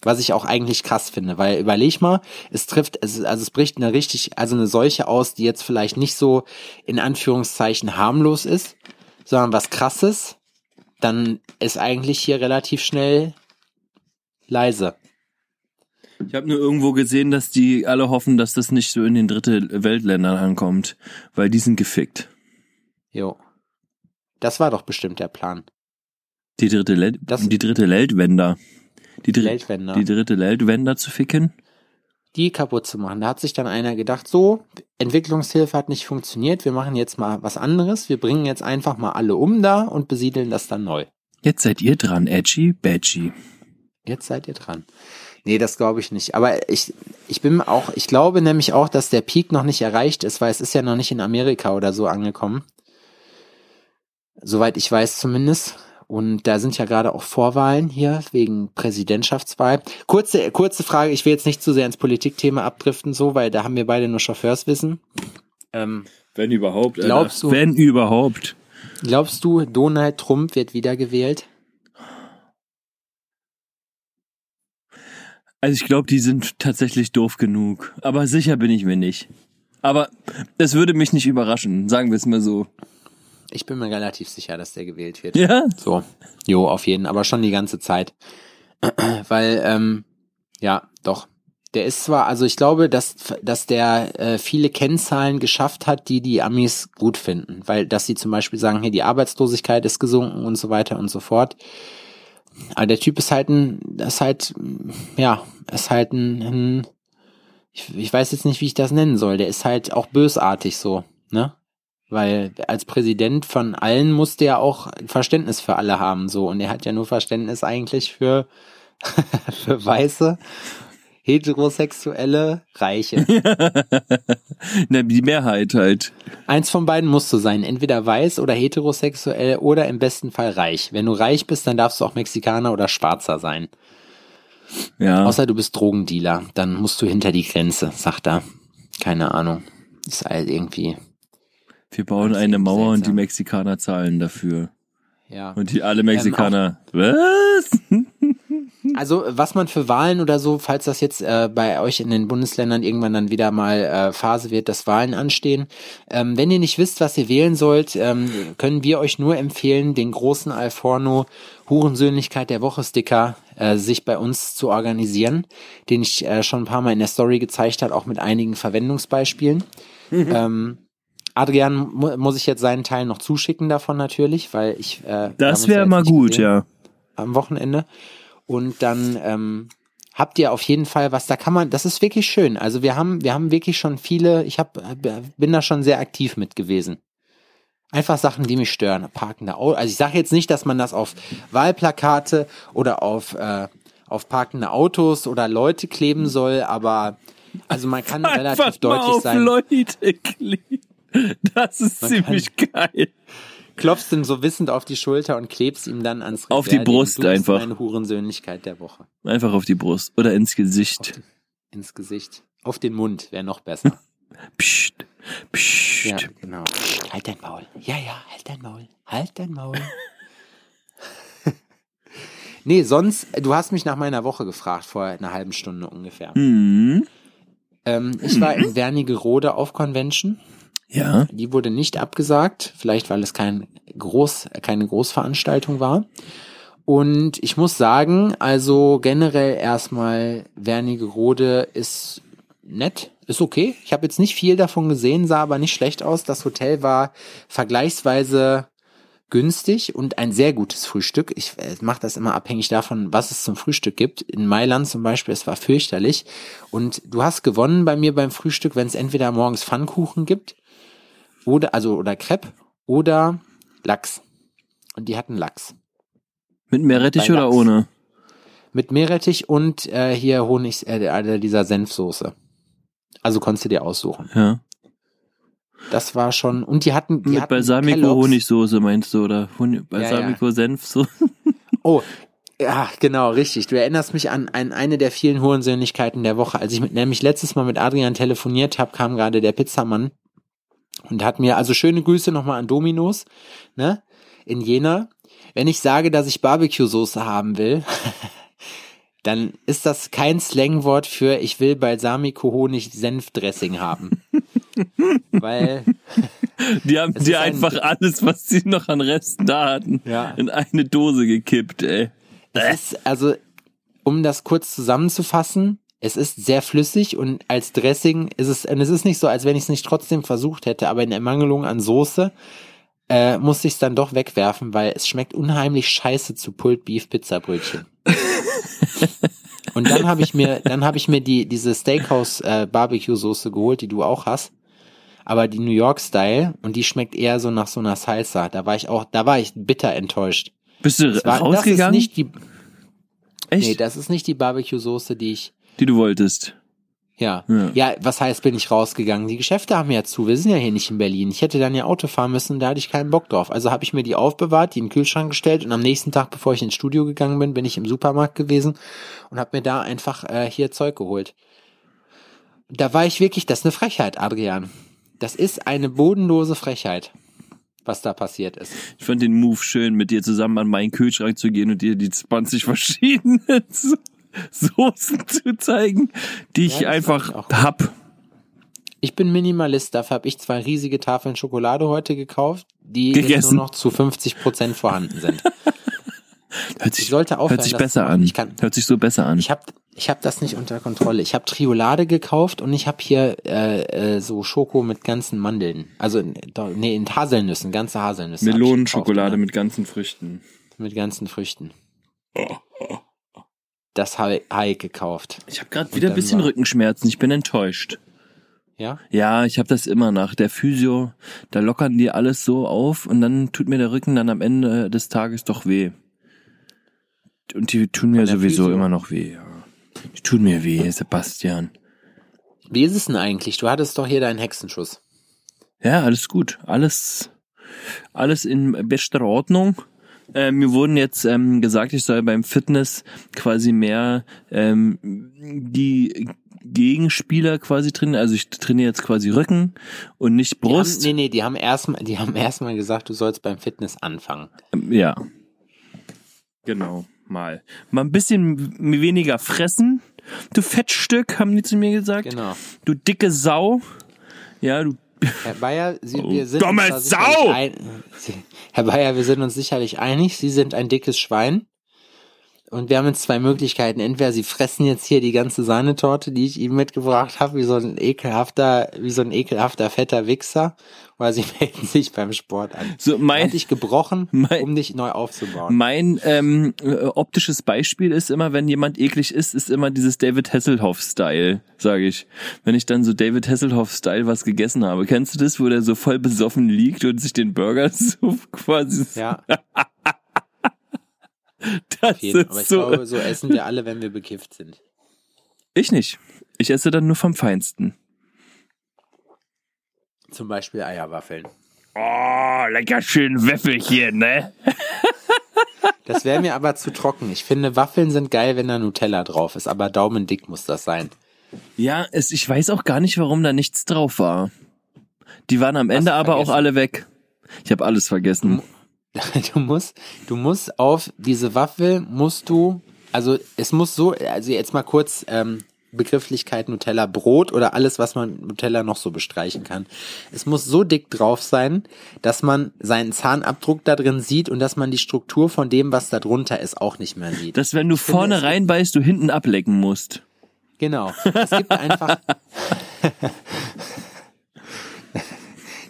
Was ich auch eigentlich krass finde, weil überleg mal, es trifft, also es bricht eine richtig, also eine Seuche aus, die jetzt vielleicht nicht so in Anführungszeichen harmlos ist, sondern was krasses, dann ist eigentlich hier relativ schnell leise. Ich habe nur irgendwo gesehen, dass die alle hoffen, dass das nicht so in den dritte Weltländern ankommt, weil die sind gefickt. Jo. Das war doch bestimmt der Plan. Die dritte, Le Das- die dritte Weltwender. Die, dr Weltwender. die dritte Weltwender zu ficken? die kaputt zu machen. Da hat sich dann einer gedacht, so, Entwicklungshilfe hat nicht funktioniert, wir machen jetzt mal was anderes, wir bringen jetzt einfach mal alle um da und besiedeln das dann neu. Jetzt seid ihr dran, Edgy Badgy. Jetzt seid ihr dran. Nee, das glaube ich nicht. Aber ich, ich bin auch, ich glaube nämlich auch, dass der Peak noch nicht erreicht ist, weil es ist ja noch nicht in Amerika oder so angekommen. Soweit ich weiß zumindest. Und da sind ja gerade auch Vorwahlen hier wegen Präsidentschaftswahl. Kurze, kurze Frage, ich will jetzt nicht zu sehr ins Politikthema abdriften, so, weil da haben wir beide nur Chauffeurswissen. Ähm, Wenn überhaupt, Alter. Glaubst du- Wenn überhaupt. glaubst du, Donald Trump wird wiedergewählt? Also ich glaube, die sind tatsächlich doof genug. Aber sicher bin ich mir nicht. Aber es würde mich nicht überraschen, sagen wir es mal so. Ich bin mir relativ sicher, dass der gewählt wird. Ja? So, jo, auf jeden, aber schon die ganze Zeit. Weil, ähm, ja, doch. Der ist zwar, also ich glaube, dass, dass der äh, viele Kennzahlen geschafft hat, die die Amis gut finden. Weil, dass sie zum Beispiel sagen, hier, die Arbeitslosigkeit ist gesunken und so weiter und so fort. Aber der Typ ist halt ein, ist halt, ja, ist halt ein, ein ich, ich weiß jetzt nicht, wie ich das nennen soll. Der ist halt auch bösartig so, ne? Weil als Präsident von allen musste er auch Verständnis für alle haben, so. Und er hat ja nur Verständnis eigentlich für, für weiße, heterosexuelle, Reiche. Na, die Mehrheit halt. Eins von beiden musst du sein. Entweder weiß oder heterosexuell oder im besten Fall reich. Wenn du reich bist, dann darfst du auch Mexikaner oder Schwarzer sein. Ja. Außer du bist Drogendealer. Dann musst du hinter die Grenze, sagt er. Keine Ahnung. Ist halt irgendwie, Wir bauen eine Mauer und die seltsam. Mexikaner zahlen dafür. ja. Und die alle Mexikaner. Was? Also was man für Wahlen oder so, falls das jetzt äh, bei euch in den Bundesländern irgendwann dann wieder mal äh, Phase wird, dass Wahlen anstehen. Ähm, wenn ihr nicht wisst, was ihr wählen sollt, ähm, können wir euch nur empfehlen, den großen Alforno Hurensöhnlichkeit der Woche Sticker äh, sich bei uns zu organisieren, den ich äh, schon ein paar Mal in der Story gezeigt habe, auch mit einigen Verwendungsbeispielen. ähm, Adrian mu muss ich jetzt seinen Teil noch zuschicken davon natürlich, weil ich äh, Das ja wäre jetzt mal gut, gesehen ja. am Wochenende. Und dann ähm, habt ihr auf jeden Fall was, da kann man, das ist wirklich schön. Also wir haben, wir haben wirklich schon viele, ich hab, bin da schon sehr aktiv mit gewesen. Einfach Sachen, die mich stören. Parkende Autos. Also ich sage jetzt nicht, dass man das auf Wahlplakate oder auf, äh, auf parkende Autos oder Leute kleben soll, aber also man kann relativ Einfach mal deutlich auf sein. Leute kleben. Das ist Man ziemlich geil. klopfst ihm so wissend auf die Schulter und klebst ihm dann ans Auf die Brust du einfach. Meine Hurensöhnlichkeit der Woche. Einfach auf die Brust oder ins Gesicht. ins Gesicht. Auf den Mund wäre noch besser. Psst, psst. ja, genau. Halt dein Maul. Ja, ja, halt dein Maul. Halt dein Maul. nee, sonst, du hast mich nach meiner Woche gefragt, vor einer halben Stunde ungefähr. Hm. Ähm, ich war in Wernigerode auf Convention. Ja. Die wurde nicht abgesagt, vielleicht weil es kein Groß, keine Großveranstaltung war. Und ich muss sagen, also generell erstmal Wernigerode ist nett, ist okay. Ich habe jetzt nicht viel davon gesehen, sah aber nicht schlecht aus. Das Hotel war vergleichsweise günstig und ein sehr gutes Frühstück. Ich mache das immer abhängig davon, was es zum Frühstück gibt. In Mailand zum Beispiel, es war fürchterlich. Und du hast gewonnen bei mir beim Frühstück, wenn es entweder morgens Pfannkuchen gibt oder also oder Crepe oder Lachs. Und die hatten Lachs. Mit Meerrettich oder ohne? Mit Meerrettich und äh, hier Honig, äh, dieser Senfsoße. Also konntest du dir aussuchen. Ja. Das war schon, und die hatten, die Mit hatten Balsamico Kellogg's. Honigsoße meinst du oder Honig, Balsamico Senf so? Oh, ja, genau, richtig. Du erinnerst mich an, an eine der vielen Hurensöhnlichkeiten der Woche. Als ich mit, nämlich letztes Mal mit Adrian telefoniert habe, kam gerade der Pizzamann und hat mir, also schöne Grüße nochmal an Dominos, ne, in Jena. Wenn ich sage, dass ich Barbecue-Soße haben will, dann ist das kein Slangwort für ich will Balsamico Honig Senfdressing haben. Weil Die haben dir ist ein- einfach alles, was sie noch an Resten da hatten, Ja. in eine Dose gekippt, ey. Es ist, also, um das kurz zusammenzufassen, es ist sehr flüssig und als Dressing ist es, und es ist nicht so, als wenn ich es nicht trotzdem versucht hätte, aber in Ermangelung an Soße äh, musste ich es dann doch wegwerfen, weil es schmeckt unheimlich scheiße zu Pulled Beef Pizzabrötchen. und dann habe ich mir, dann habe ich mir die diese Steakhouse äh, Barbecue Soße geholt, die du auch hast, aber die New York Style und die schmeckt eher so nach so einer Salsa. Da war ich auch, da war ich bitter enttäuscht. Bist du Das war- rausgegangen? Das ist nicht die, Echt? Nee, das ist nicht die Barbecue-Soße, die ich. Die du wolltest. Ja. Ja. ja. was heißt, bin ich rausgegangen? Die Geschäfte haben ja zu. Wir sind ja hier nicht in Berlin. Ich hätte dann ja Auto fahren müssen, da hatte ich keinen Bock drauf. Also habe ich mir die aufbewahrt, die den Kühlschrank gestellt und am nächsten Tag, bevor ich ins Studio gegangen bin, bin ich im Supermarkt gewesen und habe mir da einfach äh, hier Zeug geholt. Da war ich wirklich, das ist eine Frechheit, Adrian. Das ist eine bodenlose Frechheit, was da passiert ist. Ich fand den Move schön, mit dir zusammen an meinen Kühlschrank zu gehen und dir die 20 verschiedenen So- Soßen zu zeigen, die ich Ja, einfach hab. Ich bin Minimalist, dafür habe ich zwei riesige Tafeln Schokolade heute gekauft, die jetzt Gegessen. nur noch zu 50 Prozent vorhanden sind. Hört Ich sich, sollte aufhören, hört sich besser an. Ich kann, Hört sich so besser an. ich habe ich hab das nicht unter Kontrolle. Ich habe Triolade gekauft und ich habe hier äh, äh, so Schoko mit ganzen Mandeln. Also nee, in Haselnüssen, ganze Haselnüsse. Melonenschokolade gekauft, mit ganzen Früchten. mit ganzen Früchten. Das habe hab ich gekauft. Ich habe gerade wieder ein bisschen war- Rückenschmerzen. Ich bin enttäuscht. Ja? Ja, ich habe das immer nach der Physio. Da lockern die alles so auf und dann tut mir der Rücken dann am Ende des Tages doch weh. Und die tun mir sowieso Physio? immer noch weh. Ja. Die tun mir weh, Sebastian. Wie ist es denn eigentlich? Du hattest doch hier deinen Hexenschuss. Ja, alles gut. Alles, alles in bester Ordnung. Äh, mir wurden jetzt ähm, gesagt, ich soll beim Fitness quasi mehr ähm, die Gegenspieler quasi trainieren. Also ich trainiere jetzt quasi Rücken und nicht Die Brust. Haben, nee, nee, die haben erstmal, die haben erstmal gesagt, du sollst beim Fitness anfangen. Ähm, Ja. Genau, mal. Mal ein bisschen weniger fressen. Du Fettstück, haben die zu mir gesagt. Genau. Du dicke Sau. Ja, du. Herr Bayer, Sie, Oh, wir sind dumme Sau! Ein, Sie, Herr Bayer, wir sind uns sicherlich einig. Sie sind ein dickes Schwein. Und wir haben jetzt zwei Möglichkeiten. Entweder Sie fressen jetzt hier die ganze Sahnetorte, die ich Ihnen mitgebracht habe, wie so ein ekelhafter, wie so ein ekelhafter fetter Wichser, oder Sie melden sich beim Sport an. So, mein, dich gebrochen, mein- um dich neu aufzubauen. mein ähm, äh, optisches Beispiel ist immer, wenn jemand eklig ist, ist immer dieses David Hasselhoff-Style, sage ich. Wenn ich dann so David Hasselhoff-Style was gegessen habe. Kennst du das, wo der so voll besoffen liegt und sich den Burger so quasi. Ja, das jeden. aber ich so. glaube, so essen wir alle, wenn wir bekifft sind. Ich nicht. Ich esse dann nur vom Feinsten. Zum Beispiel Eierwaffeln. Oh, lecker schön Wäffelchen, ne? Das wäre mir aber zu trocken. Ich finde, Waffeln sind geil, wenn da Nutella drauf ist, aber daumendick muss das sein. Ja, es, ich weiß auch gar nicht, warum da nichts drauf war. Die waren am Ende aber auch vergessen? alle weg. Ich habe alles vergessen. Du musst, du musst auf diese Waffel musst du, also es muss so, also jetzt mal kurz ähm, Begrifflichkeit Nutella Brot oder alles, was man mit Nutella noch so bestreichen kann. Es muss so dick drauf sein, dass man seinen Zahnabdruck da drin sieht und dass man die Struktur von dem, was da drunter ist, auch nicht mehr sieht. Dass wenn du vorne reinbeißt, du hinten ablecken musst. Genau. Es gibt einfach.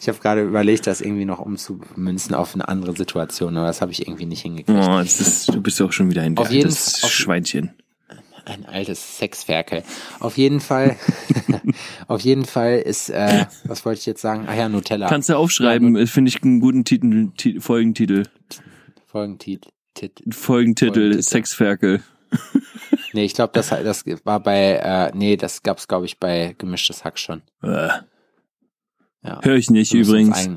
ich habe gerade überlegt, das irgendwie noch umzumünzen auf eine andere Situation, aber das habe ich irgendwie nicht hingekriegt. Oh, ist, du bist auch schon wieder ein Auf jeden- das auf- Schweinchen. Ein altes Sexferkel. Auf jeden Fall, auf jeden Fall ist, äh, was wollte ich jetzt sagen? Ach ja, Nutella. Kannst du aufschreiben, ja, finde ich einen guten Titel, Folgentitel. Folgentitel. Folgentitel, Folgentitel. Sexferkel. nee, ich glaube, das, das war bei, äh, nee, das gab's, glaube ich, bei Gemischtes Hack schon. Ja. Hör ich nicht übrigens.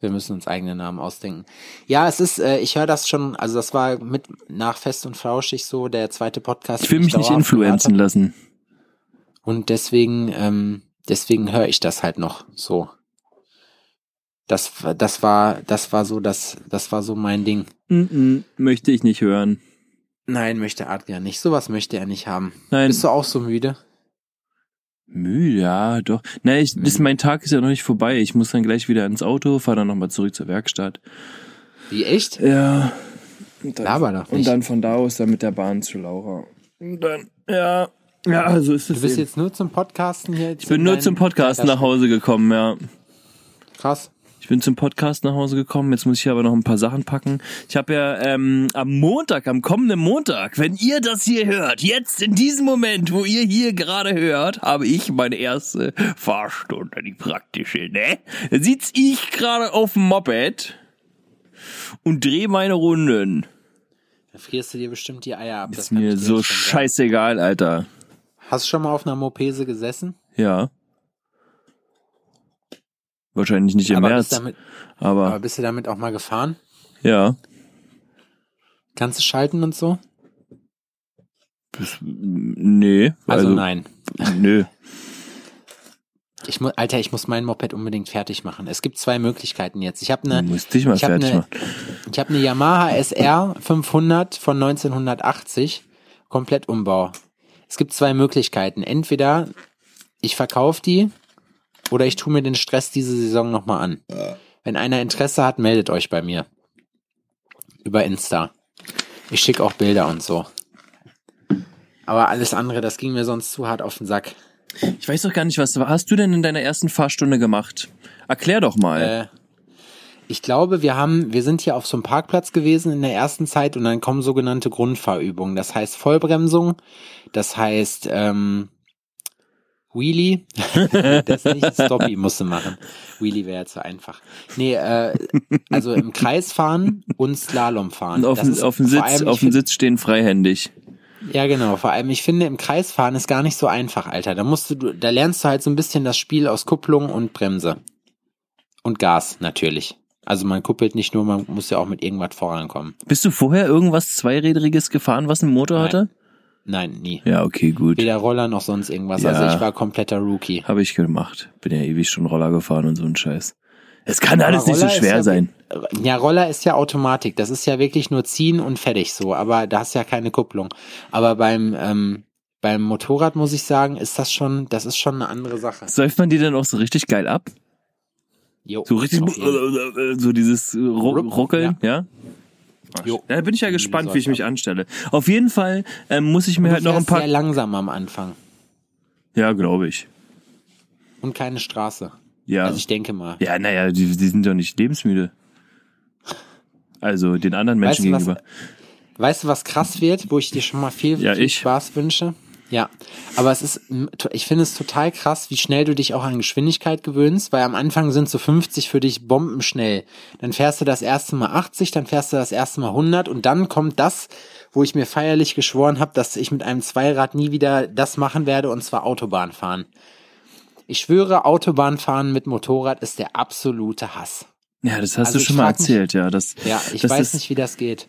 Wir müssen uns eigene Namen ausdenken. Ja, es ist, äh, ich höre das schon, also das war mit nach Fest und Flauschig so der zweite Podcast. Ich will mich nicht influenzen lassen. Und deswegen, ähm, deswegen höre ich das halt noch so. Das, das war, das war so, das, das war so mein Ding. Mm -mm, möchte ich nicht hören. Nein, möchte Adrian nicht. Sowas möchte er nicht haben. Nein. Bist du auch so müde? Müde, ja, doch. Nein, ich, das, mein Tag ist ja noch nicht vorbei. Ich muss dann gleich wieder ins Auto, fahre dann nochmal zurück zur Werkstatt. Wie, echt? Ja. Und dann, Laber doch nicht. Und dann von da aus dann mit der Bahn zu Laura. Und dann, ja. Ja, so ist es. Du bist eben. jetzt nur zum Podcasten hier? Ich bin nur zum Podcasten nach Hause gekommen, ja. Krass bin zum Podcast nach Hause gekommen. Jetzt muss ich aber noch ein paar Sachen packen. Ich habe ja ähm, am Montag, am kommenden Montag, wenn ihr das hier hört, jetzt in diesem Moment, wo ihr hier gerade hört, habe ich meine erste Fahrstunde, die praktische, ne? Da sitz ich gerade auf dem Moped und drehe meine Runden. Da frierst du dir bestimmt die Eier ab. Ist mir so scheißegal, Alter. Hast du schon mal auf einer Mopese gesessen? Ja. Wahrscheinlich nicht im aber März. Damit, aber, aber bist du damit auch mal gefahren? Ja. Kannst du schalten und so? Das, nee. Also, also nein. Nö. Ich muss, Alter, ich muss mein Moped unbedingt fertig machen. Es gibt zwei Möglichkeiten jetzt. Ich habe eine, dich mal fertig eine, machen. Ich habe eine Yamaha SR 500 von 1980 komplett Umbau. Es gibt zwei Möglichkeiten. Entweder ich verkaufe die oder ich tue mir den Stress diese Saison nochmal an. Ja. Wenn einer Interesse hat, meldet euch bei mir. Über Insta. Ich schicke auch Bilder und so. Aber alles andere, das ging mir sonst zu hart auf den Sack. Ich weiß doch gar nicht, was hast du denn in deiner ersten Fahrstunde gemacht? Erklär doch mal. Äh, ich glaube, wir haben, wir sind hier auf so einem Parkplatz gewesen in der ersten Zeit und dann kommen sogenannte Grundfahrübungen. Das heißt Vollbremsung, das heißt ähm, Wheelie, das nicht, Stoppy musste machen. Wheelie wäre ja zu einfach. Nee, äh, also im Kreis fahren und Slalom fahren. Und auf, ist, auf dem Sitz, auf dem Sitz stehen freihändig. Ja, genau. Vor allem, ich finde, im Kreis fahren ist gar nicht so einfach, Alter. Da musst du, da lernst du halt so ein bisschen das Spiel aus Kupplung und Bremse. Und Gas, natürlich. Also man kuppelt nicht nur, man muss ja auch mit irgendwas vorankommen. Bist du vorher irgendwas Zweirädriges gefahren, was einen Motor Nein. hatte? Nein, nie. Ja, okay, gut. Weder Roller noch sonst irgendwas. Ja, also ich war kompletter Rookie. Habe ich gemacht. Bin ja ewig schon Roller gefahren und so ein Scheiß. Es kann alles nicht so schwer ja, sein. Ja, Roller ist ja Automatik. Das ist ja wirklich nur ziehen und fertig so. Aber da hast ja keine Kupplung. Aber beim, ähm, beim Motorrad muss ich sagen, ist das schon, das ist schon eine andere Sache. Säuft man die dann auch so richtig geil ab? Jo. So richtig, so dieses Ruckeln, ja? ja? Jo. Da bin ich ja gespannt, wie ich mich anstelle. Auf jeden Fall ähm, muss ich mir halt noch ein paar. sehr langsam am Anfang. Ja, glaube ich. Und keine Straße. Ja. Also ich denke mal. Ja, naja, die, die sind doch nicht lebensmüde. Also den anderen Menschen weißt du, gegenüber. Was, weißt du, was krass wird, wo ich dir schon mal viel, ja, viel ich. Spaß wünsche? Ja, aber es ist, ich finde es total krass, wie schnell du dich auch an Geschwindigkeit gewöhnst, weil am Anfang sind so 50 für dich bombenschnell. Dann fährst du das erste Mal 80, dann fährst du das erste Mal 100 und dann kommt das, wo ich mir feierlich geschworen habe, dass ich mit einem Zweirad nie wieder das machen werde und zwar Autobahn fahren. Ich schwöre, Autobahn fahren mit Motorrad ist der absolute Hass. Ja, das hast also du schon mal erzählt, mich, ja. Das, ja, ich das weiß nicht, wie das geht.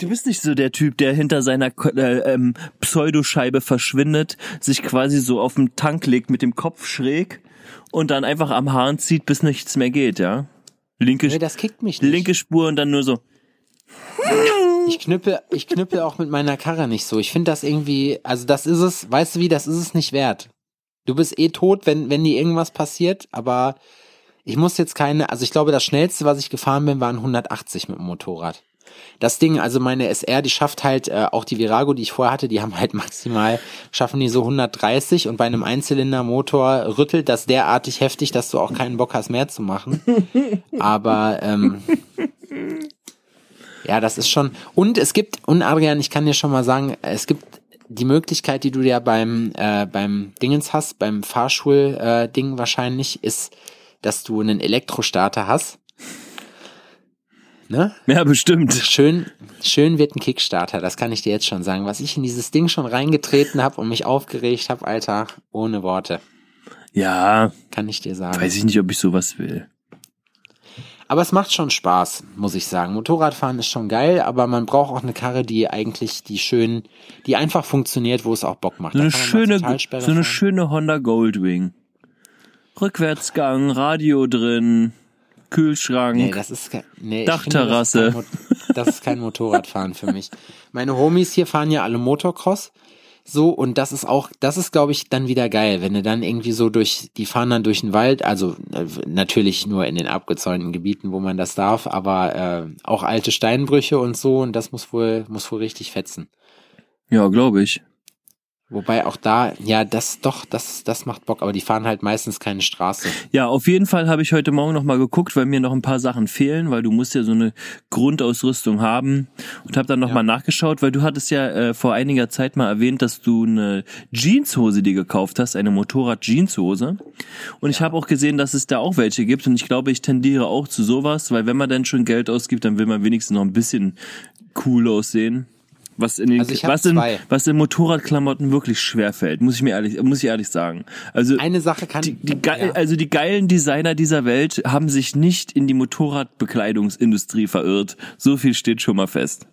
Du bist nicht so der Typ, der hinter seiner äh, ähm, Pseudoscheibe verschwindet, sich quasi so auf den Tank legt mit dem Kopf schräg und dann einfach am Hahn zieht, bis nichts mehr geht, ja? Linke, nee, das kickt mich nicht. Linke Spur und dann nur so. Ich knüppel, ich knüppel auch mit meiner Karre nicht so. Ich finde das irgendwie, also das ist es, weißt du wie, das ist es nicht wert. Du bist eh tot, wenn, wenn dir irgendwas passiert, aber ich muss jetzt keine, also ich glaube, das schnellste, was ich gefahren bin, waren 180 mit dem Motorrad. Das Ding, also meine SR, die schafft halt, äh, auch die Virago, die ich vorher hatte, die haben halt maximal, schaffen die so 130 und bei einem Einzylindermotor rüttelt das derartig heftig, dass du auch keinen Bock hast mehr zu machen. Aber ähm, Ja, das ist schon. Und es gibt, und Adrian, ich kann dir schon mal sagen, es gibt die Möglichkeit, die du ja beim, äh, beim Dingens hast, beim Fahrschul-Ding äh, wahrscheinlich, ist, dass du einen Elektrostarter hast. Ne? Ja, bestimmt. Schön, schön wird ein Kickstarter, das kann ich dir jetzt schon sagen. Was ich in dieses Ding schon reingetreten habe und mich aufgeregt habe, Alter, ohne Worte. Ja. Kann ich dir sagen. Weiß ich nicht, ob ich sowas will. Aber es macht schon Spaß, muss ich sagen. Motorradfahren ist schon geil, aber man braucht auch eine Karre, die eigentlich, die schön, die einfach funktioniert, wo es auch Bock macht. So eine schöne, so eine schöne Honda Goldwing. Rückwärtsgang, Radio drin, Kühlschrank, nee, das ist kein, nee, Dachterrasse. Finde, das, ist das ist kein Motorradfahren für mich. Meine Homies hier fahren ja alle Motocross so, und das ist auch, das ist, glaube ich, dann wieder geil, wenn du dann irgendwie so durch, die fahren dann durch den Wald, also äh, natürlich nur in den abgezäunten Gebieten, wo man das darf, aber äh, auch alte Steinbrüche und so, und das muss wohl, muss wohl richtig fetzen. Ja, glaube ich. Wobei auch da, ja, das doch, das, das macht Bock, aber die fahren halt meistens keine Straße. Ja, auf jeden Fall habe ich heute Morgen nochmal geguckt, weil mir noch ein paar Sachen fehlen, weil du musst ja so eine Grundausrüstung haben und habe dann nochmal ja. nachgeschaut, weil du hattest ja äh, vor einiger Zeit mal erwähnt, dass du eine Jeanshose dir gekauft hast, eine Motorrad-Jeanshose. Und ja. ich habe auch gesehen, dass es da auch welche gibt und ich glaube, ich tendiere auch zu sowas, weil wenn man dann schon Geld ausgibt, dann will man wenigstens noch ein bisschen cool aussehen was in den, also was in, was in Motorradklamotten wirklich schwer fällt, muss ich mir ehrlich, muss ich ehrlich sagen. Also eine Sache kann, die, die ja. also die geilen Designer dieser Welt haben sich nicht in die Motorradbekleidungsindustrie verirrt. So viel steht schon mal fest.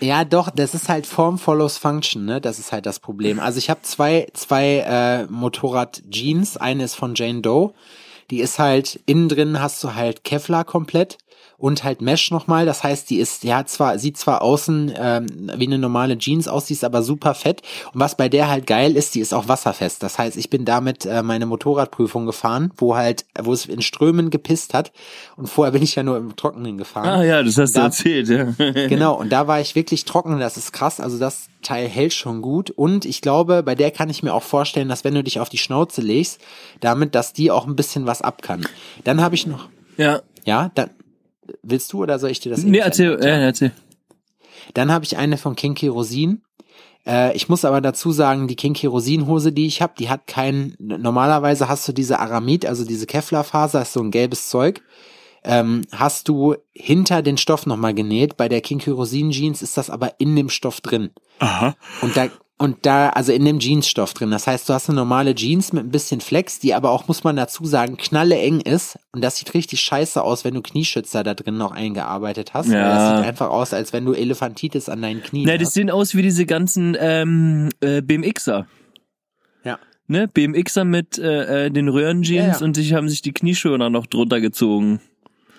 Ja, doch, das ist halt Form follows Function, ne? Das ist halt das Problem. Also ich habe zwei, zwei äh, Motorrad-Jeans. Eine ist von Jane Doe. Die ist halt, innen drin hast du halt Kevlar komplett und halt Mesh nochmal. Das heißt, die ist, ja zwar, sieht zwar außen ähm, wie eine normale Jeans aus, die ist aber super fett. Und was bei der halt geil ist, die ist auch wasserfest. Das heißt, ich bin damit äh, meine Motorradprüfung gefahren, wo halt, wo es in Strömen gepisst hat. Und vorher bin ich ja nur im Trockenen gefahren. Ah ja, das hast da, du erzählt, ja. genau, und da war ich wirklich trocken, das ist krass. Also das Teil hält schon gut. Und ich glaube, bei der kann ich mir auch vorstellen, dass wenn du dich auf die Schnauze legst, damit, dass die auch ein bisschen was ab kann. Dann habe ich noch. Ja. Ja, dann, Willst du oder soll ich dir das Nee, erzähl, äh, erzähl. Dann habe ich eine von Kinky Rosin. Äh, ich muss aber dazu sagen, die Kinky Rosin Hose, die ich habe, die hat kein, normalerweise hast du diese Aramid, also diese Kevlar-Faser, ist so ein gelbes Zeug. Ähm, hast du hinter den Stoff nochmal genäht. Bei der Kinky Rosin Jeans ist das aber in dem Stoff drin. Aha. Und da, und da, also in dem Jeansstoff drin. Das heißt, du hast eine normale Jeans mit ein bisschen Flex, die aber auch, muss man dazu sagen, knalle eng ist. Und das sieht richtig scheiße aus, wenn du Knieschützer da drin noch eingearbeitet hast. Ja. Das sieht einfach aus, als wenn du Elefantitis an deinen Knien hast. Ne, das sehen aus wie diese ganzen ähm, äh, BMXer. Ja. Ne, BMXer mit äh, äh, den Röhrenjeans ja, ja. und sich haben sich die Knieschoner noch drunter gezogen.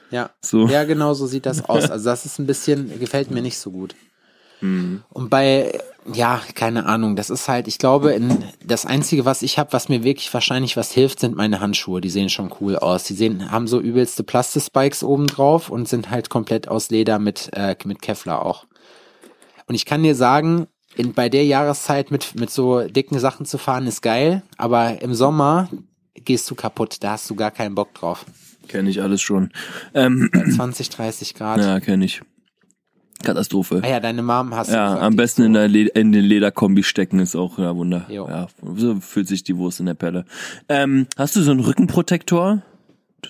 Ja. So. Ja, genau so sieht das aus. Also das ist ein bisschen, gefällt mir nicht so gut. Mhm. Und bei, ja, keine Ahnung, das ist halt, ich glaube, in, das Einzige, was ich habe, was mir wirklich wahrscheinlich was hilft, sind meine Handschuhe. Die sehen schon cool aus. Die sehen, haben so übelste Plastikspikes oben drauf und sind halt komplett aus Leder mit, äh, mit Kevlar auch. Und ich kann dir sagen, in, bei der Jahreszeit mit, mit so dicken Sachen zu fahren ist geil, aber im Sommer gehst du kaputt. Da hast du gar keinen Bock drauf. Kenne ich alles schon. Ähm, 20, 30 Grad. Ja, kenne ich. Katastrophe. Ah ja, deine Mom hast Ja, gesagt, am besten in, der Le in den Lederkombi stecken ist auch ja Wunder. Jo. Ja, so fühlt sich die Wurst in der Pelle. Ähm, hast du so einen Rückenprotektor?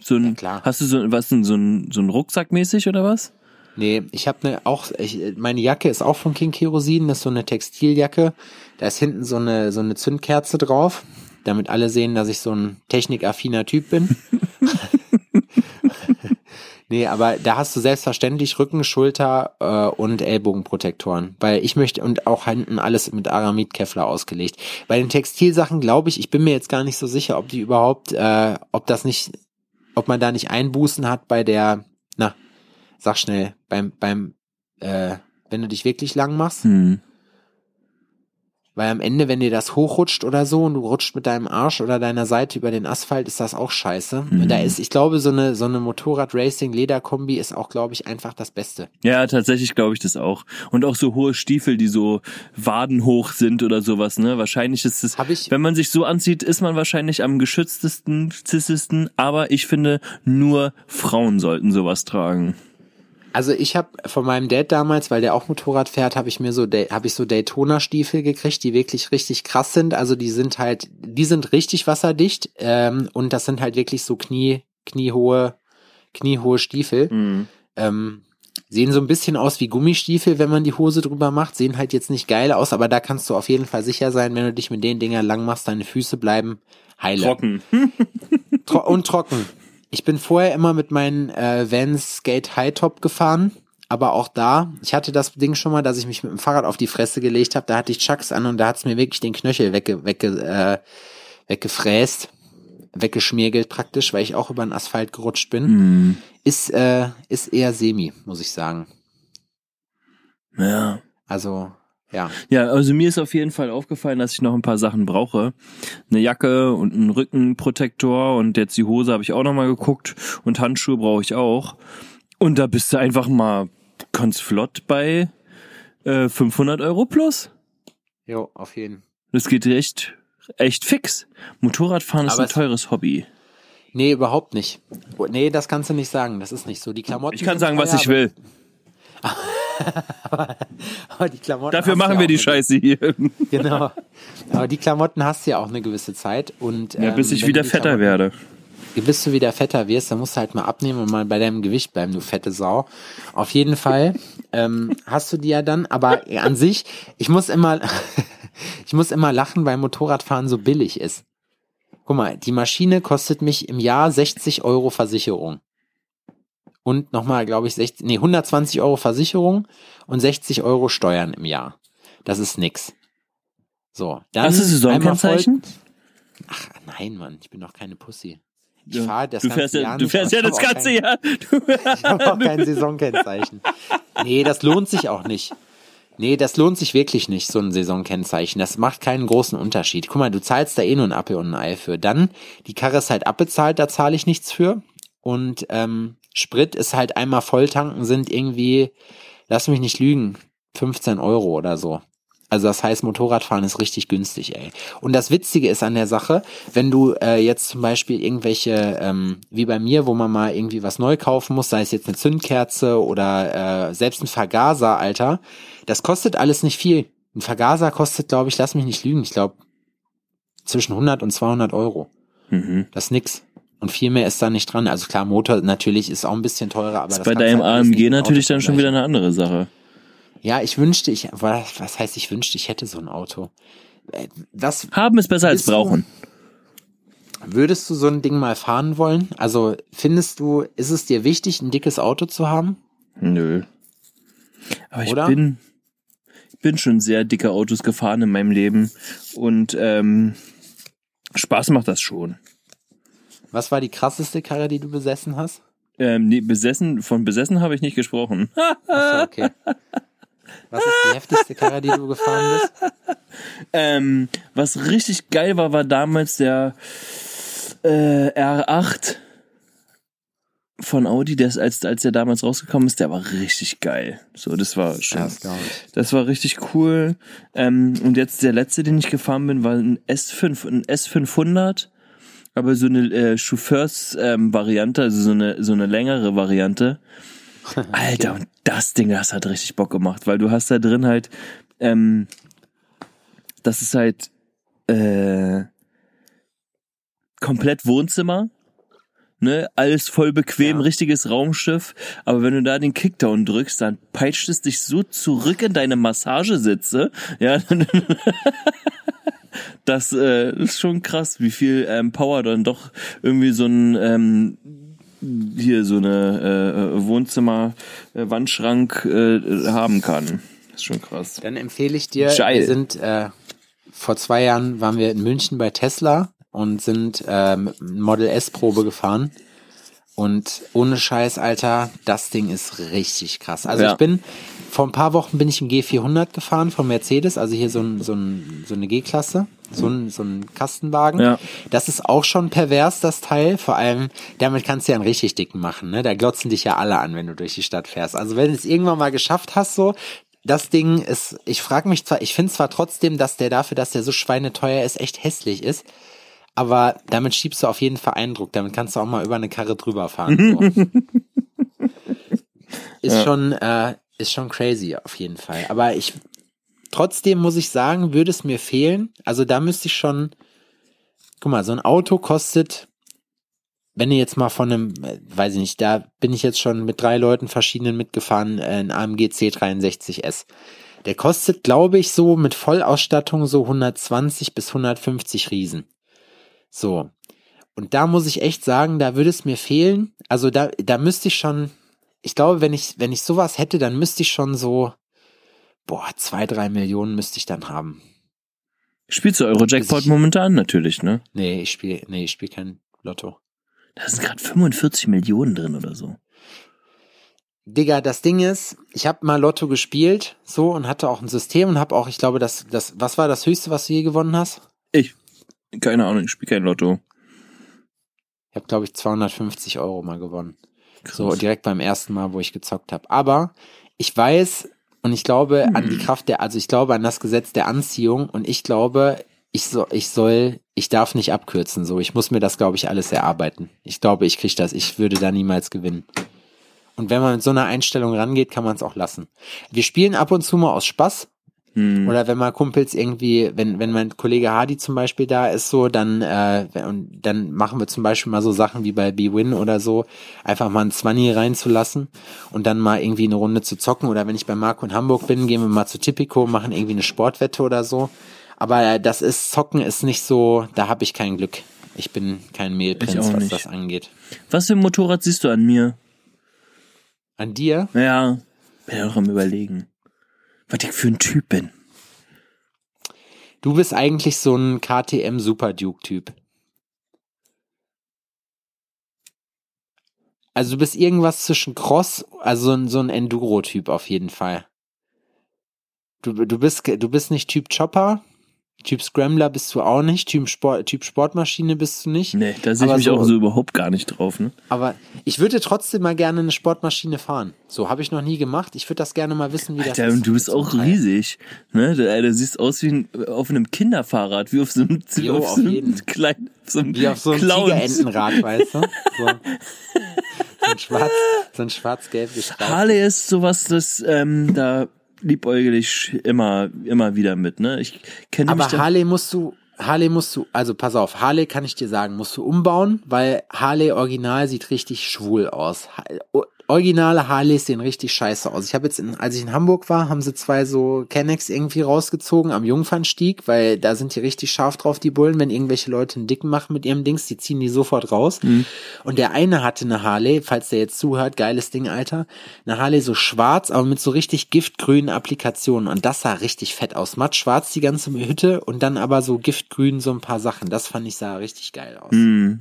So ein, ja, klar. Hast du so was so ein so ein Rucksack mäßig oder was? Nee, ich habe ne auch ich, meine Jacke ist auch von King Kerosin, das ist so eine Textiljacke. Da ist hinten so eine so eine Zündkerze drauf, damit alle sehen, dass ich so ein technikaffiner Typ bin. Nee, aber da hast du selbstverständlich Rücken, Schulter äh, und Ellbogenprotektoren. Weil ich möchte, und auch hinten alles mit Aramid Kevlar ausgelegt. Bei den Textilsachen glaube ich, ich bin mir jetzt gar nicht so sicher, ob die überhaupt, äh, ob das nicht, ob man da nicht Einbußen hat bei der, na, sag schnell, beim, beim, äh, wenn du dich wirklich lang machst. Hm. Weil am Ende, wenn dir das hochrutscht oder so und du rutscht mit deinem Arsch oder deiner Seite über den Asphalt, ist das auch scheiße. Mhm. Und da ist, ich glaube, so eine, so eine Motorrad-Racing-Lederkombi ist auch, glaube ich, einfach das Beste. Ja, tatsächlich glaube ich das auch. Und auch so hohe Stiefel, die so wadenhoch sind oder sowas, ne? Wahrscheinlich ist es, wenn man sich so anzieht, ist man wahrscheinlich am geschütztesten, zissesten, aber ich finde, nur Frauen sollten sowas tragen. Also ich habe von meinem Dad damals, weil der auch Motorrad fährt, habe ich mir so habe ich so Daytona Stiefel gekriegt, die wirklich richtig krass sind. Also die sind halt, die sind richtig wasserdicht ähm, und das sind halt wirklich so Knie kniehohe kniehohe Stiefel. Mhm. Ähm, sehen so ein bisschen aus wie Gummistiefel, wenn man die Hose drüber macht. Sehen halt jetzt nicht geil aus, aber da kannst du auf jeden Fall sicher sein, wenn du dich mit den Dingern lang machst, deine Füße bleiben heile. Trocken. Tro und trocken. Ich bin vorher immer mit meinen äh, Vans Skate High Top gefahren, aber auch da, ich hatte das Ding schon mal, dass ich mich mit dem Fahrrad auf die Fresse gelegt habe, da hatte ich Chucks an und da hat's mir wirklich den Knöchel wegge, wegge, äh, weggefräst, weggeschmiergelt praktisch, weil ich auch über den Asphalt gerutscht bin. Mm. Ist, äh, ist eher semi, muss ich sagen. Ja. Also, ja. Ja, also mir ist auf jeden Fall aufgefallen, dass ich noch ein paar Sachen brauche. Eine Jacke und einen Rückenprotektor und jetzt die Hose habe ich auch noch mal geguckt und Handschuhe brauche ich auch. Und da bist du einfach mal ganz flott bei äh, 500 Euro plus. Jo, auf jeden. Das geht echt, echt fix. Motorradfahren ist Aber ein teures Hobby. Nee, überhaupt nicht. Nee, das kannst du nicht sagen. Das ist nicht so. Die Klamotten. Ich kann sagen, was ich will. Aber die Klamotten Dafür machen wir die Scheiße hier. genau. Aber die Klamotten hast du ja auch eine gewisse Zeit. Und, ja, bis ähm, ich wieder fetter werde. Bis du wieder fetter wirst, dann musst du halt mal abnehmen und mal bei deinem Gewicht bleiben, du fette Sau. Auf jeden Fall ähm, hast du die ja dann, aber an sich, ich muss immer, ich muss immer lachen, weil Motorradfahren so billig ist. Guck mal, die Maschine kostet mich im Jahr 60 Euro Versicherung und nochmal, glaube ich, 60, nee, 120 Euro Versicherung und 60 Euro Steuern im Jahr. Das ist nix. So, dann Hast du Saisonkennzeichen? Ach nein, Mann, ich bin doch keine Pussy. Ich ja. fahre das du fährst ganze ja, Jahr Du fährst ja das ganze kein, Jahr. ich habe auch kein Saisonkennzeichen. Nee, das lohnt sich auch nicht. Nee, das lohnt sich wirklich nicht, so ein Saisonkennzeichen. Das macht keinen großen Unterschied. Guck mal, du zahlst da eh nur ein Apfel und ein Ei für. Dann, die Karre ist halt abbezahlt, da zahle ich nichts für. Und ähm, Sprit ist halt einmal volltanken sind irgendwie, lass mich nicht lügen, 15 Euro oder so. Also das heißt, Motorradfahren ist richtig günstig, ey. Und das Witzige ist an der Sache, wenn du äh, jetzt zum Beispiel irgendwelche, ähm, wie bei mir, wo man mal irgendwie was neu kaufen muss, sei es jetzt eine Zündkerze oder äh, selbst ein Vergaser, Alter, das kostet alles nicht viel. Ein Vergaser kostet, glaube ich, lass mich nicht lügen, ich glaube zwischen 100 und 200 Euro. Mhm. Das ist nix. Und viel mehr ist da nicht dran. Also klar, Motor natürlich ist auch ein bisschen teurer, aber das, das bei deinem halt AMG natürlich dann schon wieder eine andere Sache. Ja, ich wünschte, ich, was, was heißt, ich wünschte, ich hätte so ein Auto. Äh, das Haben ist besser als brauchen. Du, würdest du so ein Ding mal fahren wollen? Also findest du, ist es dir wichtig, ein dickes Auto zu haben? Nö. Aber ich Oder? bin, ich bin schon sehr dicke Autos gefahren in meinem Leben und ähm, Spaß macht das schon. Was war die krasseste Karre, die du besessen hast? Ähm, nee, besessen, von besessen habe ich nicht gesprochen. Achso, okay. Was ist die heftigste Karre, die du gefahren bist? Ähm, was richtig geil war, war damals der äh, R8 von Audi, der ist, als, als der damals rausgekommen ist, der war richtig geil. So, das war das, das war richtig cool. Ähm, und jetzt der letzte, den ich gefahren bin, war ein S5, ein S500 aber so eine äh, Chauffeurs-Variante, ähm, also so eine, so eine längere Variante. Alter, und das Ding, das hat richtig Bock gemacht, weil du hast da drin halt, ähm, das ist halt äh, komplett Wohnzimmer, ne, alles voll bequem, ja. richtiges Raumschiff, aber wenn du da den Kickdown drückst, dann peitscht es dich so zurück in deine Massagesitze, ja, das äh, ist schon krass, wie viel ähm, Power dann doch irgendwie so ein ähm, hier so eine äh, Wohnzimmer äh, Wandschrank äh, haben kann. ist schon krass. Dann empfehle ich dir, Geil. wir sind äh, vor zwei Jahren waren wir in München bei Tesla und sind ähm, Model S Probe gefahren. Und ohne Scheiß, Alter, das Ding ist richtig krass. Also ja. ich bin vor ein paar Wochen bin ich im G400 gefahren von Mercedes, also hier so, ein, so, ein, so eine G-Klasse, so ein, so ein Kastenwagen. Ja. Das ist auch schon pervers, das Teil. Vor allem, damit kannst du ja einen richtig dicken machen. Ne? Da glotzen dich ja alle an, wenn du durch die Stadt fährst. Also wenn du es irgendwann mal geschafft hast, so, das Ding ist, ich frage mich zwar, ich finde zwar trotzdem, dass der dafür, dass der so schweineteuer ist, echt hässlich ist. Aber damit schiebst du auf jeden Fall Eindruck. Damit kannst du auch mal über eine Karre drüber fahren. So. ist Ja. schon, äh, ist schon crazy auf jeden Fall. Aber ich, trotzdem muss ich sagen, würde es mir fehlen. Also da müsste ich schon, guck mal, so ein Auto kostet, wenn ihr jetzt mal von einem, äh, weiß ich nicht, da bin ich jetzt schon mit drei Leuten verschiedenen mitgefahren, äh, ein AMG C63S. Der kostet, glaube ich, so mit Vollausstattung so 120 bis 150 Riesen. So. Und da muss ich echt sagen, da würde es mir fehlen. Also da, da müsste ich schon, ich glaube, wenn ich, wenn ich sowas hätte, dann müsste ich schon so, boah, zwei, drei Millionen müsste ich dann haben. Spielst du Eurojackpot momentan? Natürlich, ne? Nee, ich spiele, nee, ich spiele kein Lotto. Da sind gerade 45 Millionen drin oder so. Digga, das Ding ist, ich habe mal Lotto gespielt, so, und hatte auch ein System und habe auch, ich glaube, das, das, was war das Höchste, was du je gewonnen hast? Ich. Keine Ahnung, ich spiele kein Lotto. Ich habe, glaube ich, 250 Euro mal gewonnen. Krass. So direkt beim ersten Mal, wo ich gezockt habe. Aber ich weiß und ich glaube an die Kraft der, also ich glaube an das Gesetz der Anziehung und ich glaube, ich soll, ich soll, ich darf nicht abkürzen. So, ich muss mir das, glaube ich, alles erarbeiten. Ich glaube, ich kriege das. Ich würde da niemals gewinnen. Und wenn man mit so einer Einstellung rangeht, kann man es auch lassen. Wir spielen ab und zu mal aus Spaß. Hm. Oder wenn mal Kumpels irgendwie, wenn, wenn mein Kollege Hardy zum Beispiel da ist, so, dann, äh, und dann machen wir zum Beispiel mal so Sachen wie bei B-Win oder so, einfach mal ein 20 reinzulassen und dann mal irgendwie eine Runde zu zocken. Oder wenn ich bei Marco in Hamburg bin, gehen wir mal zu Tipico, machen irgendwie eine Sportwette oder so. Aber äh, das ist, Zocken ist nicht so, da habe ich kein Glück. Ich bin kein Mehlprinz, was das angeht. Was für ein Motorrad siehst du an mir? An dir? Ja, bin ja noch am überlegen. Was ich für ein Typ bin. Du bist eigentlich so ein KTM Super Duke Typ. Also du bist irgendwas zwischen Cross, also so ein, so ein Enduro-Typ auf jeden Fall. Du, du bist, du bist nicht Typ Chopper, Typ Scrambler bist du auch nicht, Typ, Sport, typ Sportmaschine bist du nicht. Nee, da sehe ich mich so- auch so überhaupt gar nicht drauf, ne? Aber ich würde trotzdem mal gerne eine Sportmaschine fahren. So habe ich noch nie gemacht. Ich würde das gerne mal wissen, wie das Alter, ist. und du bist auch riesig. Ne? Du, du siehst aus wie ein, auf einem Kinderfahrrad, wie auf so einem, Jo, auf auf so einem kleinen, so einem Wie auf so einem. Tigerentenrad, weißt du? So, so ein schwarz, so ein schwarz-gelb. Harley ist sowas, das, ähm, da liebäugel ich immer, immer wieder mit, ne? Ich kenne Aber Harley musst du, Harley musst du, also pass auf, Harley kann ich dir sagen, musst du umbauen, weil Harley Original sieht richtig schwul aus. Originale Harleys sehen richtig scheiße aus. Ich habe jetzt, in, als ich in Hamburg war, haben sie zwei so Kennex irgendwie rausgezogen am Jungfernstieg, weil da sind die richtig scharf drauf, die Bullen, wenn irgendwelche Leute einen Dicken machen mit ihrem Dings, die ziehen die sofort raus. Und der eine hatte eine Harley, falls der jetzt zuhört, geiles Ding, Alter, eine Harley so schwarz, aber mit so richtig giftgrünen Applikationen. Und das sah richtig fett aus. Matt schwarz die ganze Hütte und dann aber so giftgrün so ein paar Sachen. Das fand ich sah richtig geil aus. Hm.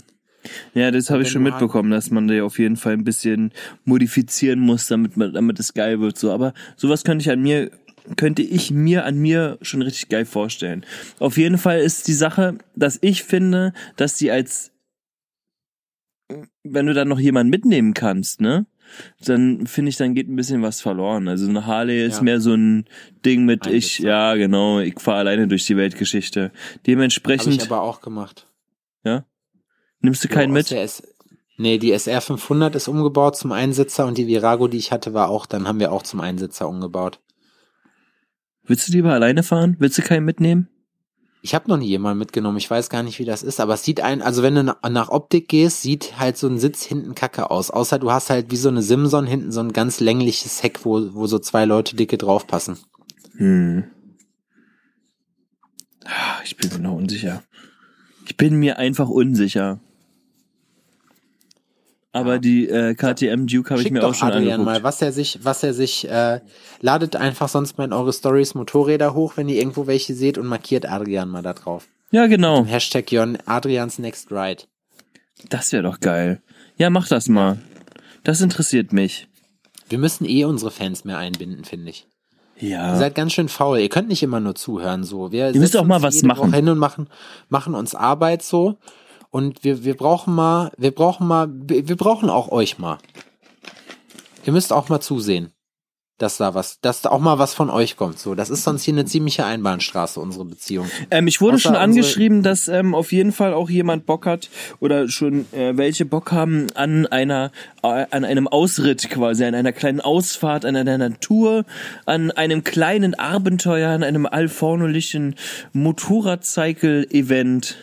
Ja, das habe ich schon mitbekommen, dass man da auf jeden Fall ein bisschen modifizieren muss, damit man, damit es geil wird. So, aber sowas könnte ich an mir, könnte ich mir an mir schon richtig geil vorstellen. Auf jeden Fall ist die Sache, dass ich finde, dass die als, wenn du dann noch jemanden mitnehmen kannst, ne? Dann finde ich, dann geht ein bisschen was verloren. Also eine Harley ist Ja. mehr so ein Ding mit ich, Einsitzer. ja genau, ich fahre alleine durch die Weltgeschichte. Habe ich Dementsprechend, aber auch gemacht. ja, nimmst du keinen mit? Nee, die SR 500 ist umgebaut zum Einsitzer und die Virago, die ich hatte, war auch, dann haben wir auch zum Einsitzer umgebaut. Willst du lieber alleine fahren? Willst du keinen mitnehmen? Ich habe noch nie jemanden mitgenommen. Ich weiß gar nicht, wie das ist, aber es sieht ein, also wenn du na- nach Optik gehst, sieht halt so ein Sitz hinten kacke aus. Außer du hast halt wie so eine Simson hinten so ein ganz längliches Heck, wo, wo so zwei Leute dicke draufpassen. Hm. Ah, Ich bin mir noch unsicher. Ich bin mir einfach unsicher. Aber die äh, KTM Duke habe ich mir auch schon Adrian angeguckt. mal, was er sich, was er sich, äh, ladet einfach sonst mal in eure Stories Motorräder hoch, wenn ihr irgendwo welche seht und markiert Adrian mal da drauf. Ja, genau. Hashtag Jon, Adrians Next Ride. Das wäre doch geil. Ja, mach das mal. Das interessiert mich. Wir müssen eh unsere Fans mehr einbinden, finde ich. Ihr Ja. seid ganz schön faul. Ihr könnt nicht immer nur zuhören, so. Wir Ihr müsst auch mal was machen. Woche hin und machen, machen uns Arbeit so. Und wir, wir brauchen mal, wir brauchen mal, wir brauchen auch euch mal. Ihr müsst auch mal zusehen. dass da was, dass da auch mal was von euch kommt. So, das ist sonst hier eine ziemliche Einbahnstraße, unsere Beziehung. Ähm, ich wurde Außer schon angeschrieben, dass ähm, auf jeden Fall auch jemand Bock hat oder schon äh, welche Bock haben an einer, äh, an einem Ausritt quasi, an einer kleinen Ausfahrt, an einer Tour, an einem kleinen Abenteuer, an einem alfornolichen Motorradcycle-Event.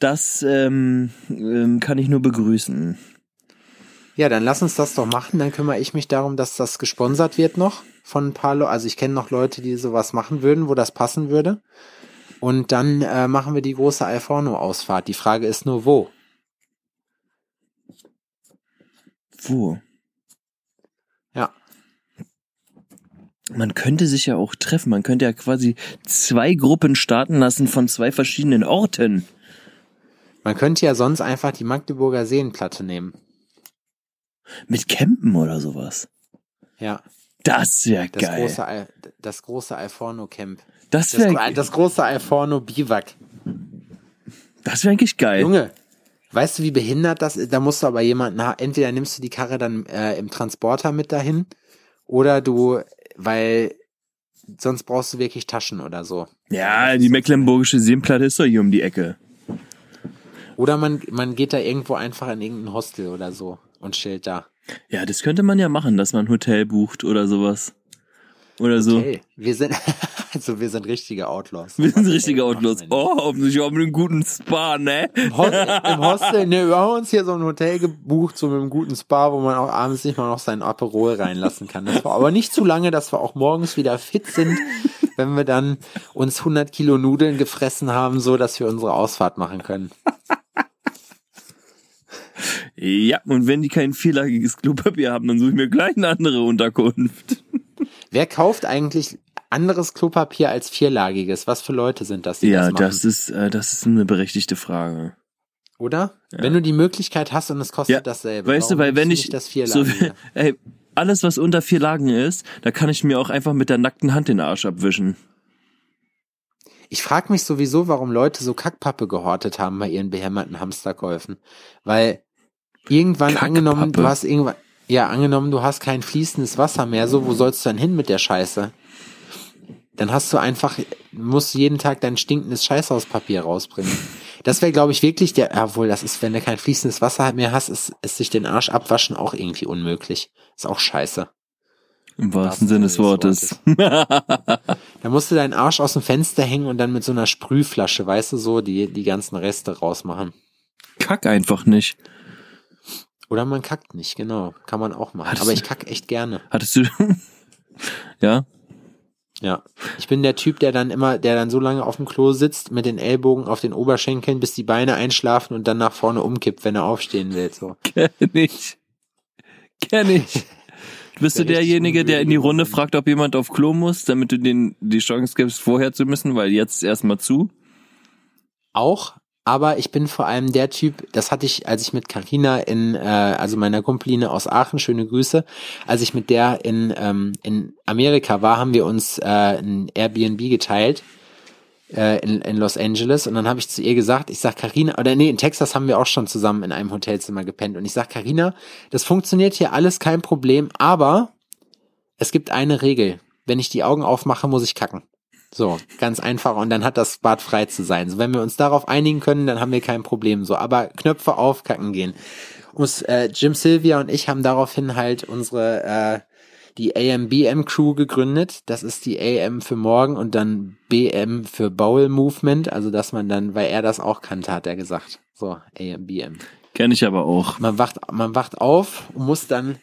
Das ähm, ähm, kann ich nur begrüßen. Ja, dann lass uns das doch machen. Dann kümmere ich mich darum, dass das gesponsert wird noch von ein paar Leuten. Also ich kenne noch Leute, die sowas machen würden, wo das passen würde. Und dann äh, machen wir die große Alforno-Ausfahrt. Die Frage ist nur, wo? Wo? Ja. Man könnte sich ja auch treffen. Man könnte ja quasi zwei Gruppen starten lassen von zwei verschiedenen Orten. Man könnte ja sonst einfach die Magdeburger Seenplatte nehmen. Mit Campen oder sowas. Ja. Das wäre geil. Große, das große Alforno Camp. Das wäre das, das große Alforno Biwak. Das wäre eigentlich geil. Junge, weißt du, wie behindert das ist? Da musst du aber jemanden, entweder nimmst du die Karre dann äh, im Transporter mit dahin oder du, weil sonst brauchst du wirklich Taschen oder so. Ja, die Mecklenburgische Seenplatte ist doch hier um die Ecke. Oder man, man geht da irgendwo einfach in irgendein Hostel oder so und chillt da. Ja, das könnte man ja machen, dass man ein Hotel bucht oder sowas. Oder so. Okay, wir sind, also wir sind richtige Outlaws. Wir sind richtige Outlaws. Oh, hoffentlich auch mit einem guten Spa, ne? Im Hostel, im Hostel ne, wir haben uns hier so ein Hotel gebucht, so mit einem guten Spa, wo man auch abends nicht mal noch sein Aperol reinlassen kann. Das war aber nicht zu lange, dass wir auch morgens wieder fit sind, wenn wir dann uns 100 Kilo Nudeln gefressen haben, so dass wir unsere Ausfahrt machen können. Ja, und wenn die kein vierlagiges Klopapier haben, dann suche ich mir gleich eine andere Unterkunft. Wer kauft eigentlich anderes Klopapier als vierlagiges? Was für Leute sind das? Die ja, das, das ist äh, das ist eine berechtigte Frage. Oder? Ja. Wenn du die Möglichkeit hast und es kostet ja. dasselbe. Weißt du, weil wenn ich das so, ey, alles was unter vier Lagen ist, da kann ich mir auch einfach mit der nackten Hand den Arsch abwischen. Ich frage mich sowieso, warum Leute so Kackpappe gehortet haben bei ihren behämmerten Hamsterkäufen. Weil irgendwann Kackpappe. angenommen, du hast irgendwann, ja, angenommen, du hast kein fließendes Wasser mehr, so, wo sollst du dann hin mit der Scheiße? Dann hast du einfach, musst jeden Tag dein stinkendes Scheißhauspapier rausbringen. Das wäre, glaube ich, wirklich der, obwohl, das ist, wenn du kein fließendes Wasser mehr hast, ist, ist sich den Arsch abwaschen auch irgendwie unmöglich. Ist auch scheiße. Im wahrsten Sinne des Wortes. da musst du deinen Arsch aus dem Fenster hängen und dann mit so einer Sprühflasche, weißt du, so die, die ganzen Reste rausmachen. Kack einfach nicht. Oder man kackt nicht, genau. Kann man auch machen. Hattest Aber ich kack echt gerne. Hattest du. ja? Ja. Ich bin der Typ, der dann immer, der dann so lange auf dem Klo sitzt, mit den Ellbogen auf den Oberschenkeln, bis die Beine einschlafen und dann nach vorne umkippt, wenn er aufstehen will. So. Kenn ich. Kenn ich. Bist du derjenige, der in die Runde fragt, ob jemand auf Klo muss, damit du den die Chance gibst, vorher zu müssen, weil jetzt erstmal zu? Auch, aber ich bin vor allem der Typ, das hatte ich, als ich mit Carina in, äh, also meiner Kumpeline aus Aachen, schöne Grüße, als ich mit der in, ähm, in Amerika war, haben wir uns äh, ein Airbnb geteilt äh, in, in Los Angeles. Und dann habe ich zu ihr gesagt, ich sag Carina, oder nee, in Texas haben wir auch schon zusammen in einem Hotelzimmer gepennt. Und ich sag Carina, das funktioniert hier alles kein Problem, aber es gibt eine Regel, wenn ich die Augen aufmache, muss ich kacken. So, ganz einfach. Und dann hat das Bad frei zu sein. So, wenn wir uns darauf einigen können, dann haben wir kein Problem. So, aber Knöpfe aufkacken gehen. Muss, äh, Jim Sylvia und ich haben daraufhin halt unsere, äh, die AMBM Crew gegründet. Das ist die AM für morgen und dann BM für Bowel Movement. Also, dass man dann, weil er das auch kannte, hat er gesagt. So, AMBM. Kenne ich aber auch. Man wacht, man wacht auf und muss dann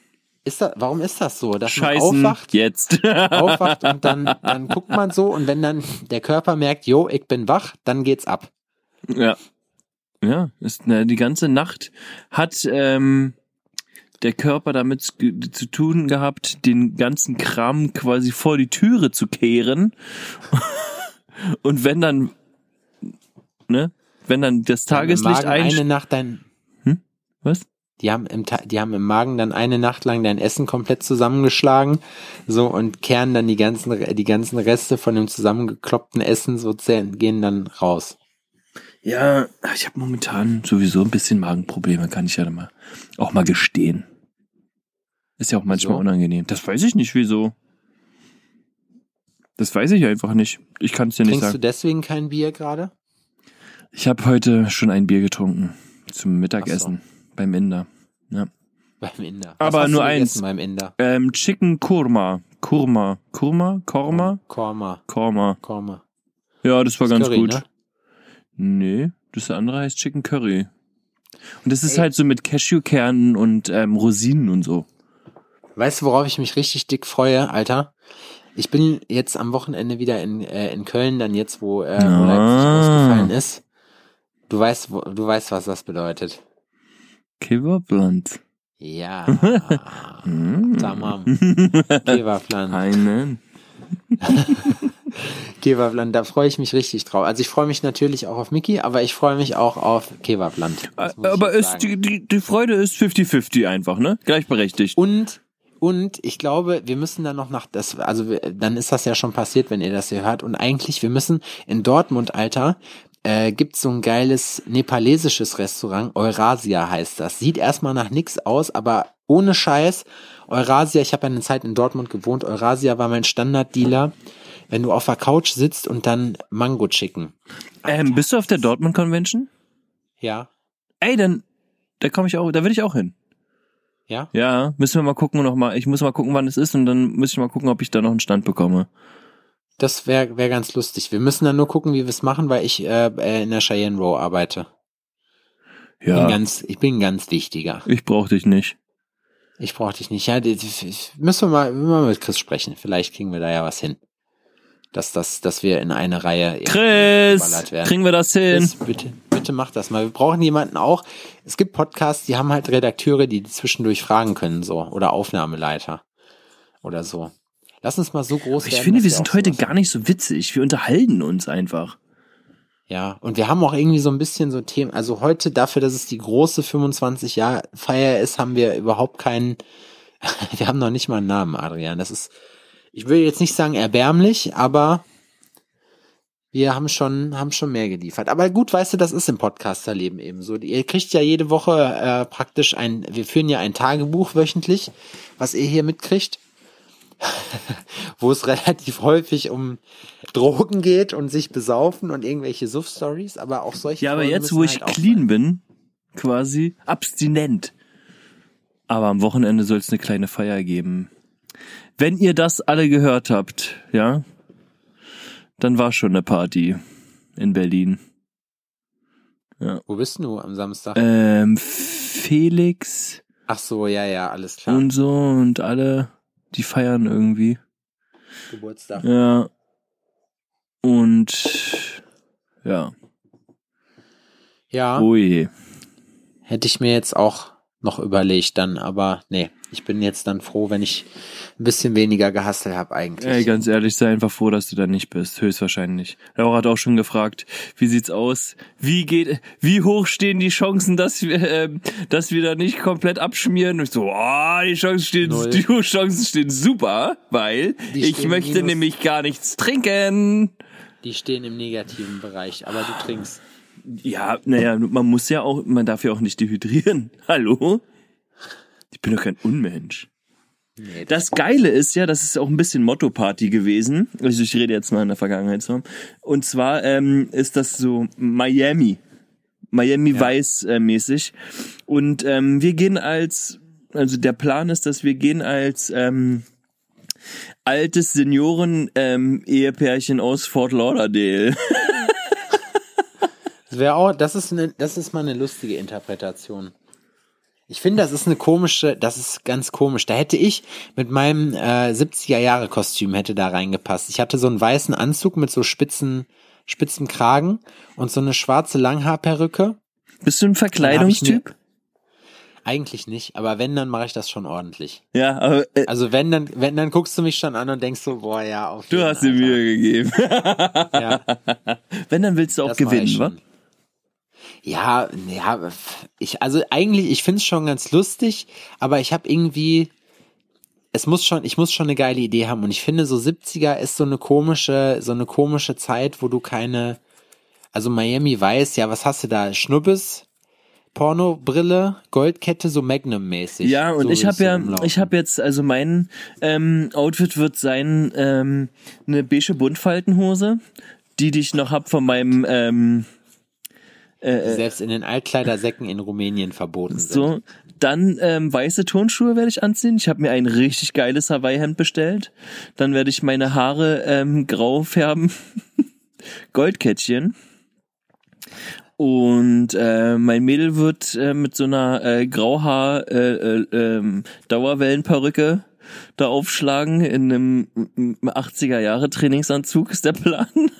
ist das, warum ist das so? Dass Scheißen, man aufwacht, jetzt. aufwacht und dann, dann guckt man so und wenn dann der Körper merkt, jo, ich bin wach, dann geht's ab. Ja. Ja, ist, ne, die ganze Nacht hat ähm, der Körper damit zu, tun gehabt, den ganzen Kram quasi vor die Türe zu kehren. und wenn dann, ne, wenn dann das Tageslicht ein... Eine Nacht dein... Hm? Was? Die haben im, die haben im Magen dann eine Nacht lang dein Essen komplett zusammengeschlagen, so und kehren dann die ganzen, die ganzen Reste von dem zusammengekloppten Essen so gehen dann raus. Ja, ich habe momentan sowieso ein bisschen Magenprobleme, kann ich ja mal auch mal gestehen. Ist ja auch manchmal so. unangenehm. Das weiß ich nicht, wieso. Das weiß ich einfach nicht. Ich kann es dir nicht Trinkst du sagen. deswegen kein Bier gerade? Ich habe heute schon ein Bier getrunken zum Mittagessen beim Inder. Ja. Beim Inder. Aber hast nur eins. Beim Inder. Ähm, Chicken Kurma. Kurma. Kurma? Korma? Korma. Korma. Korma. Ja, das war ganz Curry, gut. ne? Nee, das andere heißt Chicken Curry. Und das ist Ey. halt so mit Cashewkernen und ähm, Rosinen und so. Weißt du, worauf ich mich richtig dick freue, Alter? Ich bin jetzt am Wochenende wieder in, äh, in Köln, dann jetzt, wo, äh, Ah. Leipzig ausgefallen ist. Du weißt, wo, du weißt, was das bedeutet. Kebabland. Ja. Mm. Tamam. Kebabland. Einen. Kebabland, da freue ich mich richtig drauf. Also ich freue mich natürlich auch auf Mickey, aber ich freue mich auch auf Kebabland. Aber ist, die, die, die Freude ist 50-50 einfach, ne? Gleichberechtigt. Und und ich glaube, wir müssen dann noch nach das, also wir, dann ist das ja schon passiert, wenn ihr das hier hört. Und eigentlich, wir müssen in Dortmund, Alter, äh, gibt's so ein geiles nepalesisches Restaurant, Eurasia heißt das. Sieht erstmal nach nix aus, aber ohne Scheiß, Eurasia, ich habe eine Zeit in Dortmund gewohnt, Eurasia war mein Standarddealer. Wenn du auf der Couch sitzt und dann Mango Chicken. Ähm, bist du auf der Dortmund Convention? Ja, Ey, dann, da komme ich auch, da will ich auch hin. ja. Ja, müssen wir mal gucken noch mal. Ich muss mal gucken, wann es ist und dann muss ich mal gucken, ob ich da noch einen Stand bekomme. Das wäre wär ganz lustig. Wir müssen dann nur gucken, wie wir es machen, weil ich äh, äh, in der Cheyenne Row arbeite. Bin Ja, ganz, ich bin ganz wichtiger. ich brauch dich nicht. Ich brauche dich nicht. Ja, die, die, ich- müssen wir mal, mal mit Chris sprechen. Vielleicht kriegen wir da ja was hin. Dass, das, dass wir in eine Reihe Chris, kriegen wir das hin? Chris, bitte, bitte mach das mal. Wir brauchen jemanden auch. Es gibt Podcasts, die haben halt Redakteure, die zwischendurch fragen können, so. Oder Aufnahmeleiter. Oder so. Lass uns mal so groß Ich werden. finde, dass wir sind heute gar nicht so witzig. Wir unterhalten uns einfach. Ja, und wir haben auch irgendwie so ein bisschen so Themen. Also heute dafür, dass es die große 25 Jahr Feier ist, haben wir überhaupt keinen, wir haben noch nicht mal einen Namen, Adrian. Das ist, ich will jetzt nicht sagen erbärmlich, aber wir haben schon, haben schon mehr geliefert. Aber gut, weißt du, das ist im Podcasterleben eben so. Ihr kriegt ja jede Woche äh, praktisch ein, wir führen ja ein Tagebuch wöchentlich, was ihr hier mitkriegt wo es relativ häufig um Drogen geht und sich besaufen und irgendwelche Suff-Stories, aber auch solche Ja, aber Folgen jetzt, wo ich halt clean bin, quasi abstinent. Aber am Wochenende soll es eine kleine Feier geben. Wenn ihr das alle gehört habt, ja, dann war schon eine Party in Berlin. Wo bist du am Samstag? Ähm, Felix Ach so, ja, ja, alles klar. und so und alle, die feiern irgendwie. Geburtstag. Ja. Und ja, Ja, oh je. hätte ich mir jetzt auch noch überlegt dann, aber nee, ich bin jetzt dann froh, wenn ich ein bisschen weniger gehustelt habe eigentlich. Ey, ganz ehrlich, sei einfach froh, dass du da nicht bist. Höchstwahrscheinlich. Laura hat auch schon gefragt, wie sieht's aus? Wie geht, wie hoch stehen die Chancen, dass wir, ähm, dass wir da nicht komplett abschmieren? Und ich so, oh, die Chancen stehen, Null. die Chancen stehen super, weil Die ich möchte nämlich gar nichts trinken. Die stehen im negativen Bereich, aber du trinkst. Ja, naja, man muss ja auch, man darf ja auch nicht dehydrieren. Hallo? Ich bin doch kein Unmensch. Nee, Das Geile ist ja, das ist auch ein bisschen Motto-Party gewesen. Also ich rede jetzt mal in der Vergangenheitsform. Und zwar ähm, ist das so Miami. Miami Ja. Weiß äh, mäßig. Und ähm, wir gehen als, also der Plan ist, dass wir gehen als ähm, altes Senioren-Ehepärchen aus Fort Lauderdale. Das wäre auch, das ist eine, das ist mal eine lustige Interpretation. Ich finde, das ist eine komische, das ist ganz komisch. Da hätte ich mit meinem äh, 70er Jahre Kostüm hätte da reingepasst. Ich hatte so einen weißen Anzug mit so spitzen, spitzen Kragen und so eine schwarze Langhaarperücke. Bist du ein Verkleidungstyp? Eigentlich nicht, aber wenn, dann mache ich das schon ordentlich. Ja, aber äh, Also wenn, dann, wenn, dann guckst du mich schon an und denkst so, boah, ja, auf du hast dir. Mühe gegeben. Ja, Wenn, dann willst du auch das gewinnen, wa? Ja, ja, ich, also eigentlich, ich find's schon ganz lustig, aber ich habe irgendwie, es muss schon, ich muss schon eine geile Idee haben und ich finde, so 70er ist so eine komische, so eine komische Zeit, wo du keine, also Miami weiß, ja, was hast du da? Schnubbes, Pornobrille, Goldkette, so Magnum-mäßig. Ja, und so ich habe ja, ich habe jetzt, also mein ähm, Outfit wird sein ähm, eine beige Buntfaltenhose, die die ich noch hab von meinem ähm, Die selbst in den Altkleidersäcken in Rumänien verboten sind. so. Dann ähm, weiße Turnschuhe werde ich anziehen. Ich habe mir ein richtig geiles Hawaii-Hemd bestellt. Dann werde ich meine Haare ähm, grau färben. Goldkettchen. Und äh, mein Mädel wird äh, mit so einer äh, Grauhaar da aufschlagen in einem 80er Jahre Trainingsanzug ist der Plan.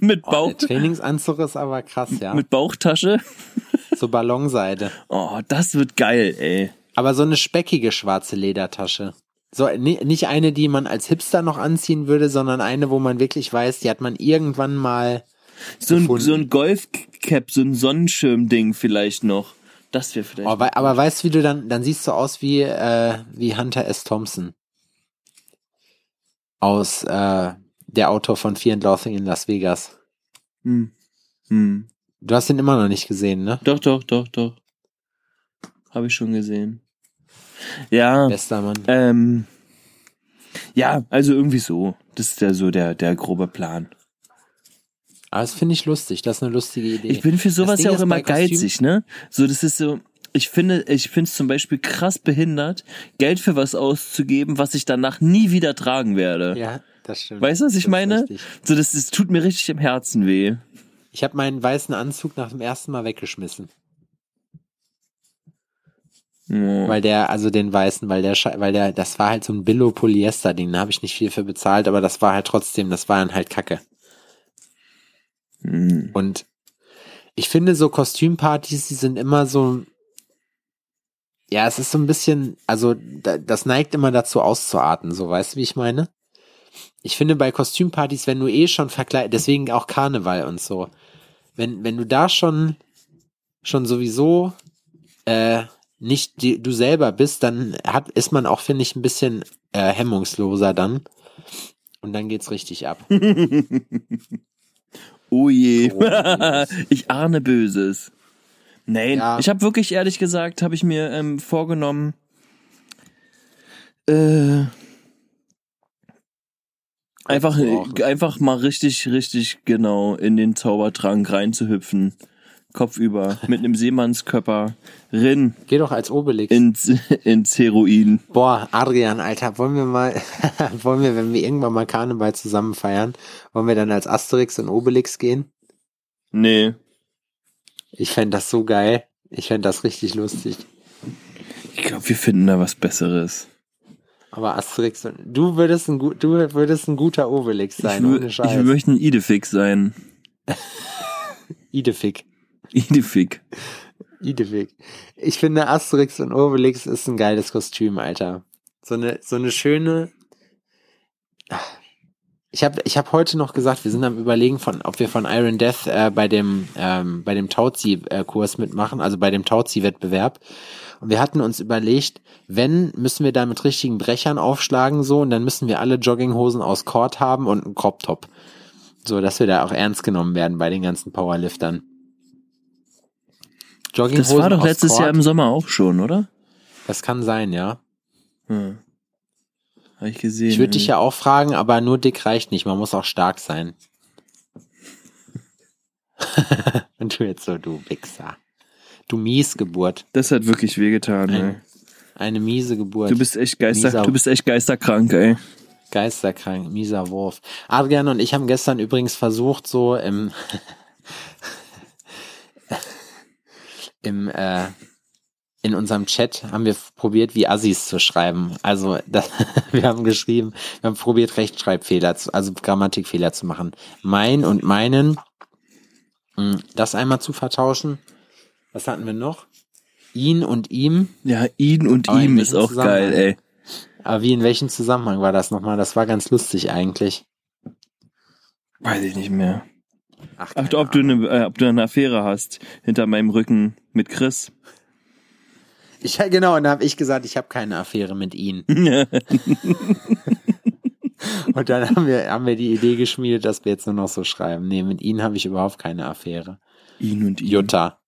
mit Oh, Bauch der Trainingsanzug ist aber krass, ja. mit Bauchtasche. so Ballonseide. Oh, das wird geil, ey. Aber so eine speckige schwarze Ledertasche. So, ni- nicht eine, die man als Hipster noch anziehen würde, sondern eine, wo man wirklich weiß, die hat man irgendwann mal. So ein, so ein Golfcap, so ein Sonnenschirmding vielleicht noch. Das wäre vielleicht. Oh, wei- aber weißt du, wie du dann, dann siehst du aus wie, äh, wie Hunter S. Thompson. Aus, äh, der Autor von Fear and Loathing in Las Vegas. hm. Hm. Du hast ihn immer noch nicht gesehen, ne? Doch, doch, doch, doch. Habe ich schon gesehen. Ja, Bester Mann. ähm, ja, also irgendwie so. Das ist ja so der, der grobe Plan. Aber das finde ich lustig. Das ist eine lustige Idee. Ich bin für sowas ja auch immer Kostüm- geizig, ne? So, das ist so, ich finde, ich finde es zum Beispiel krass behindert, Geld für was auszugeben, was ich danach nie wieder tragen werde. Ja, das stimmt. Weißt du, was ich meine? richtig. So, das, das tut mir richtig im Herzen weh. Ich habe meinen weißen Anzug nach dem ersten Mal weggeschmissen. Ja. Weil der, also den weißen, weil der, weil der, das war halt so ein Billo-Polyester-Ding, da habe ich nicht viel für bezahlt, aber das war halt trotzdem, das war dann halt Kacke. Hm. Und ich finde so Kostümpartys, die sind immer so, ja, es ist so ein bisschen, also da, das neigt immer dazu auszuarten, so weißt du, wie ich meine? Ich finde bei Kostümpartys, wenn du eh schon verkleidet, deswegen auch Karneval und so, wenn, wenn du da schon, schon sowieso, äh, nicht die, du selber bist, dann hat, ist man auch, finde ich, ein bisschen äh, hemmungsloser dann. Und dann geht's richtig ab. Oh je. Ich ahne Böses. Nein, Ja. ich habe wirklich ehrlich gesagt, habe ich mir ähm, vorgenommen, äh, einfach, einfach mal richtig, richtig genau in den Zaubertrank reinzuhüpfen. Kopfüber, mit einem Seemannskörper, rin Geh doch als Obelix. ins, ins Heroin. Boah, Adrian, Alter, wollen wir mal, wollen wir, wenn wir irgendwann mal Karneval zusammen feiern, wollen wir dann als Asterix und Obelix gehen? Nee, Ich fänd das so geil. Ich fänd das richtig lustig. ich glaube, wir finden da was Besseres. Aber Asterix und, du würdest ein, gut- du würdest ein guter Obelix sein, ich, ohne ich möchte ein Idefix sein. Idefik. Idefix. Idefik. Ich finde Asterix und Obelix ist ein geiles Kostüm, Alter. So eine, so eine schöne, ich habe ich hab heute noch gesagt, wir sind am überlegen, von, ob wir von Iron Death äh, bei dem ähm, bei dem Tauzi-Kurs mitmachen, also bei dem Tauzi-Wettbewerb. Und wir hatten uns überlegt, wenn, müssen wir da mit richtigen Brechern aufschlagen so und dann müssen wir alle Jogginghosen aus Cord haben und einen Crop-Top. So, dass wir da auch ernst genommen werden bei den ganzen Powerliftern. Das Jogginghosen war doch letztes Cord, Jahr im Sommer auch schon, oder? Das kann sein, ja. Hm. Habe ich gesehen. Ich würde dich ja auch fragen, aber nur dick reicht nicht. Man muss auch stark sein. Und du jetzt so, du Wichser. Du Miesgeburt. Das hat wirklich wehgetan, ey. Ein, eine miese Geburt. Du bist echt Geister, Mieser- du bist echt geisterkrank, ey. Geisterkrank, mieser Wurf. Adrian und ich haben gestern übrigens versucht, so im, im, äh, in unserem Chat haben wir probiert, wie Assis zu schreiben. Also, das, wir haben geschrieben, wir haben probiert, Rechtschreibfehler, zu, also Grammatikfehler zu machen. Mein und meinen, mh, das einmal zu vertauschen. Was hatten wir noch? Ihn und ihm. Ja, ihn und Aber in ihm ist auch geil, ey. Aber wie in welchem Zusammenhang war das nochmal? Das war ganz lustig eigentlich. Weiß ich nicht mehr. Ach, Ach, ob du, eine, äh, ob du eine Affäre hast hinter meinem Rücken mit Chris. Ich, ja, genau, und da habe ich gesagt, ich habe keine Affäre mit ihnen. Und dann haben wir, haben wir die Idee geschmiedet, dass wir jetzt nur noch so schreiben. Nee, mit ihnen habe ich überhaupt keine Affäre. ihn und ihm. Jutta.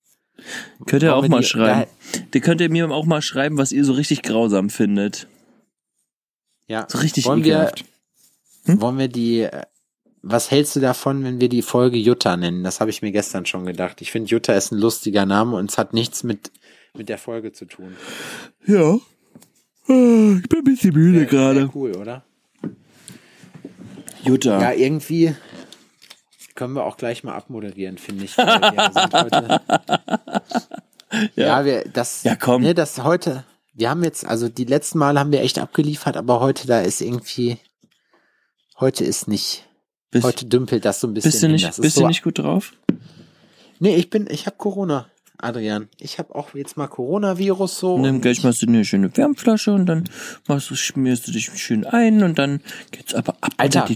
Könnt ihr Wollen auch mal die- schreiben. Der könnt ihr mir auch mal schreiben, was ihr so richtig grausam findet. Ja. So richtig wollen wir, ekelhaft. wollen wir die, äh, was hältst du davon, wenn wir die Folge Jutta nennen? Das habe ich mir gestern schon gedacht. Ich finde, Jutta ist ein lustiger Name und es hat nichts mit, mit der Folge zu tun. Ja. Ah, Ich bin ein bisschen müde gerade. Cool, oder? Jutta. Ja, irgendwie können wir auch gleich mal abmoderieren, finde ich. heute, ja. wir, das, Ja, komm. Ne, das heute, wir haben jetzt, also die letzten Mal haben wir echt abgeliefert, aber heute da ist irgendwie, heute ist nicht, Bist, heute dümpelt das so ein bisschen. bist du nicht, bist so, du nicht gut drauf? Nee, ich bin, ich habe Corona, Adrian. Ich habe auch jetzt mal Coronavirus so. Nimm und gleich machst du eine schöne Wärmflasche und dann machst du, schmierst du dich schön ein und dann geht's aber ab. Alter.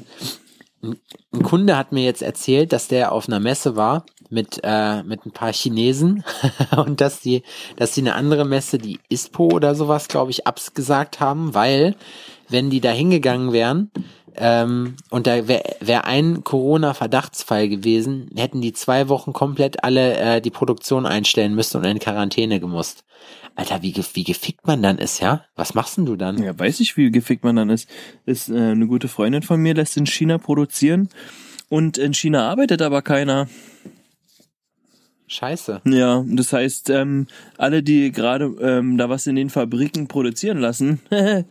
Ein Kunde hat mir jetzt erzählt, dass der auf einer Messe war mit äh, mit ein paar Chinesen und dass die dass die eine andere Messe, die ISPO oder sowas, glaube ich, abgesagt haben, weil wenn die da hingegangen wären ähm, und da wäre wär ein Corona-Verdachtsfall gewesen, hätten die zwei Wochen komplett alle äh, die Produktion einstellen müssen und in Quarantäne gemusst. Alter, wie, wie gefickt man dann ist, ja? Was machst denn du dann? Ja, weiß ich, wie gefickt man dann ist. Ist äh, eine gute Freundin von mir, lässt in China produzieren und in China arbeitet aber keiner. Scheiße. Ja, das heißt, ähm, alle, die gerade ähm, da was in den Fabriken produzieren lassen,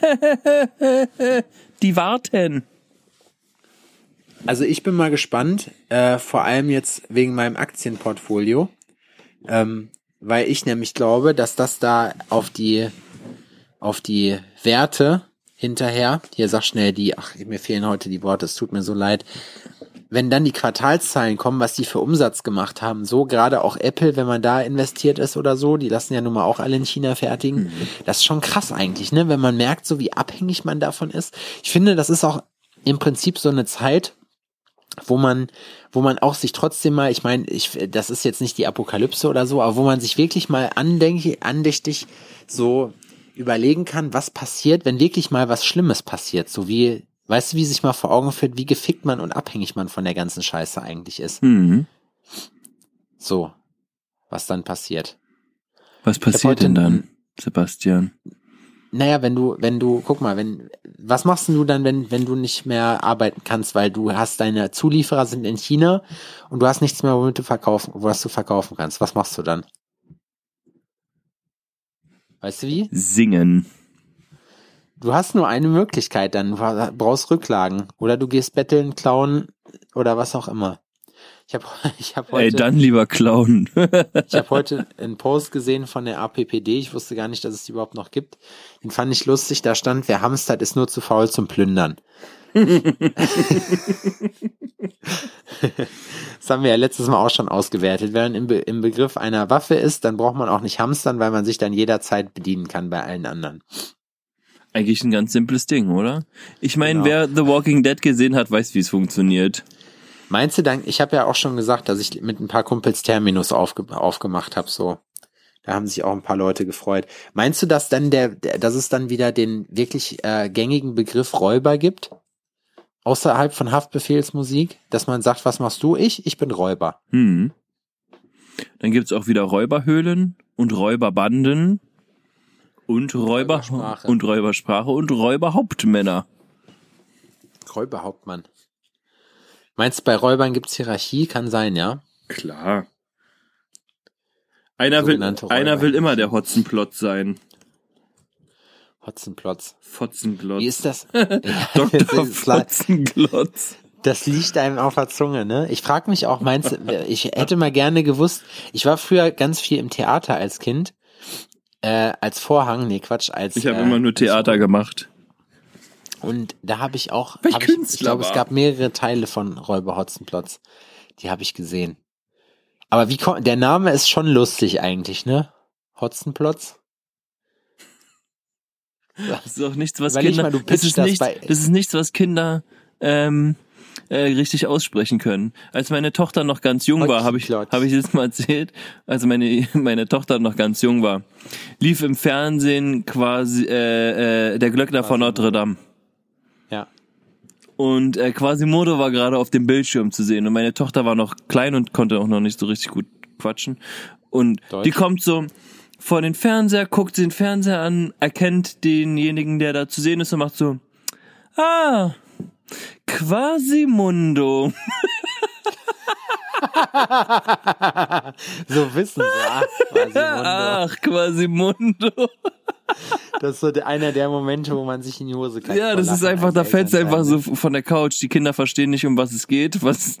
die warten. Also ich bin mal gespannt, äh, vor allem jetzt wegen meinem Aktienportfolio, ähm, weil ich nämlich glaube, dass das da auf die auf die Werte hinterher, hier sag schnell die, ach mir fehlen heute die Worte, es tut mir so leid, wenn dann die Quartalszahlen kommen, was die für Umsatz gemacht haben, so gerade auch Apple, wenn man da investiert ist oder so, die lassen ja nun mal auch alle in China fertigen, das ist schon krass eigentlich, ne, wenn man merkt, so wie abhängig man davon ist. Ich finde, das ist auch im Prinzip so eine Zeit, wo man, wo man auch sich trotzdem mal, ich meine, ich, das ist jetzt nicht die Apokalypse oder so, aber wo man sich wirklich mal andenke, andächtig so überlegen kann, was passiert, wenn wirklich mal was Schlimmes passiert, so wie, weißt du, wie sich mal vor Augen führt, wie gefickt man und abhängig man von der ganzen Scheiße eigentlich ist. Mhm. So, was dann passiert. Was passiert denn dann, Sebastian? Naja, wenn du, wenn du, guck mal, wenn, was machst denn du dann, wenn, wenn du nicht mehr arbeiten kannst, weil du hast deine Zulieferer sind in China und du hast nichts mehr, womit du verkaufen, was du verkaufen kannst. Was machst du dann? Weißt du wie? Singen. Du hast nur eine Möglichkeit dann. Du brauchst Rücklagen. Oder du gehst betteln, klauen oder was auch immer. Ich habe ich hab Ey, heute, dann lieber klauen. ich hab heute einen Post gesehen von der APPD. Ich wusste gar nicht, dass es die überhaupt noch gibt. Den fand ich lustig. Da stand, wer hamstert, ist nur zu faul zum Plündern. Das haben wir ja letztes Mal auch schon ausgewertet. Wenn man im, Be im Begriff einer Waffe ist, dann braucht man auch nicht hamstern, weil man sich dann jederzeit bedienen kann bei allen anderen. Eigentlich ein ganz simples Ding, oder? Ich meine, Genau. wer The Walking Dead gesehen hat, weiß, wie es funktioniert. Meinst du dann, ich habe ja auch schon gesagt, dass ich mit ein paar Kumpels Terminus aufge aufgemacht habe, so. Da haben sich auch ein paar Leute gefreut. Meinst du, dass dann der, der dass es dann wieder den wirklich äh, gängigen Begriff Räuber gibt? Außerhalb von Haftbefehlsmusik, dass man sagt, was machst du? Ich, ich bin Räuber. Hm. Dann gibt's auch wieder Räuberhöhlen und Räuberbanden und Räuber Räubersprache. und Räubersprache und Räuberhauptmänner. Räuberhauptmann. Meinst du, bei Räubern gibt's Hierarchie? Kann sein, ja? Klar. Einer will, Räuber. einer will immer der Hotzenplot sein. Hotzenplotz. Fotzenglotz. Wie ist das? Dr. Fotzenglotz. das liegt einem auf der Zunge, ne? Ich frage mich auch, meinst du, ich hätte mal gerne gewusst, ich war früher ganz viel im Theater als Kind, äh, als Vorhang, nee, Quatsch, als Ich habe äh, immer nur Theater gemacht. Und da habe ich auch, Weil ich hab ich, ich glaube, es gab mehrere Teile von Räuber Hotzenplotz. Die habe ich gesehen. Aber wie kommt, der Name ist schon lustig eigentlich, ne? Hotzenplotz? Das ist auch nichts, was Überleg Kinder. mal, du das, ist das nichts, das ist nichts, was Kinder ähm, äh, richtig aussprechen können. Als meine Tochter noch ganz jung war, habe ich, habe ich das mal erzählt, als meine, meine Tochter noch ganz jung war, lief im Fernsehen quasi äh, äh, der Glöckner von Notre Dame. Ja. Und äh, Quasimodo war gerade auf dem Bildschirm zu sehen und meine Tochter war noch klein und konnte auch noch nicht so richtig gut quatschen. Und Deutsch. die kommt so vor den Fernseher, guckt den Fernseher an, erkennt denjenigen, der da zu sehen ist und macht so, ah, Quasimundo. so wissen sie. Ach, Quasimodo. Ach, Quasimundo. Das ist so einer der Momente, wo man sich in die Hose kackt. Ja, das ist einfach, da fällt's einfach so Elternteil. von der Couch. Die Kinder verstehen nicht, um was es geht, was,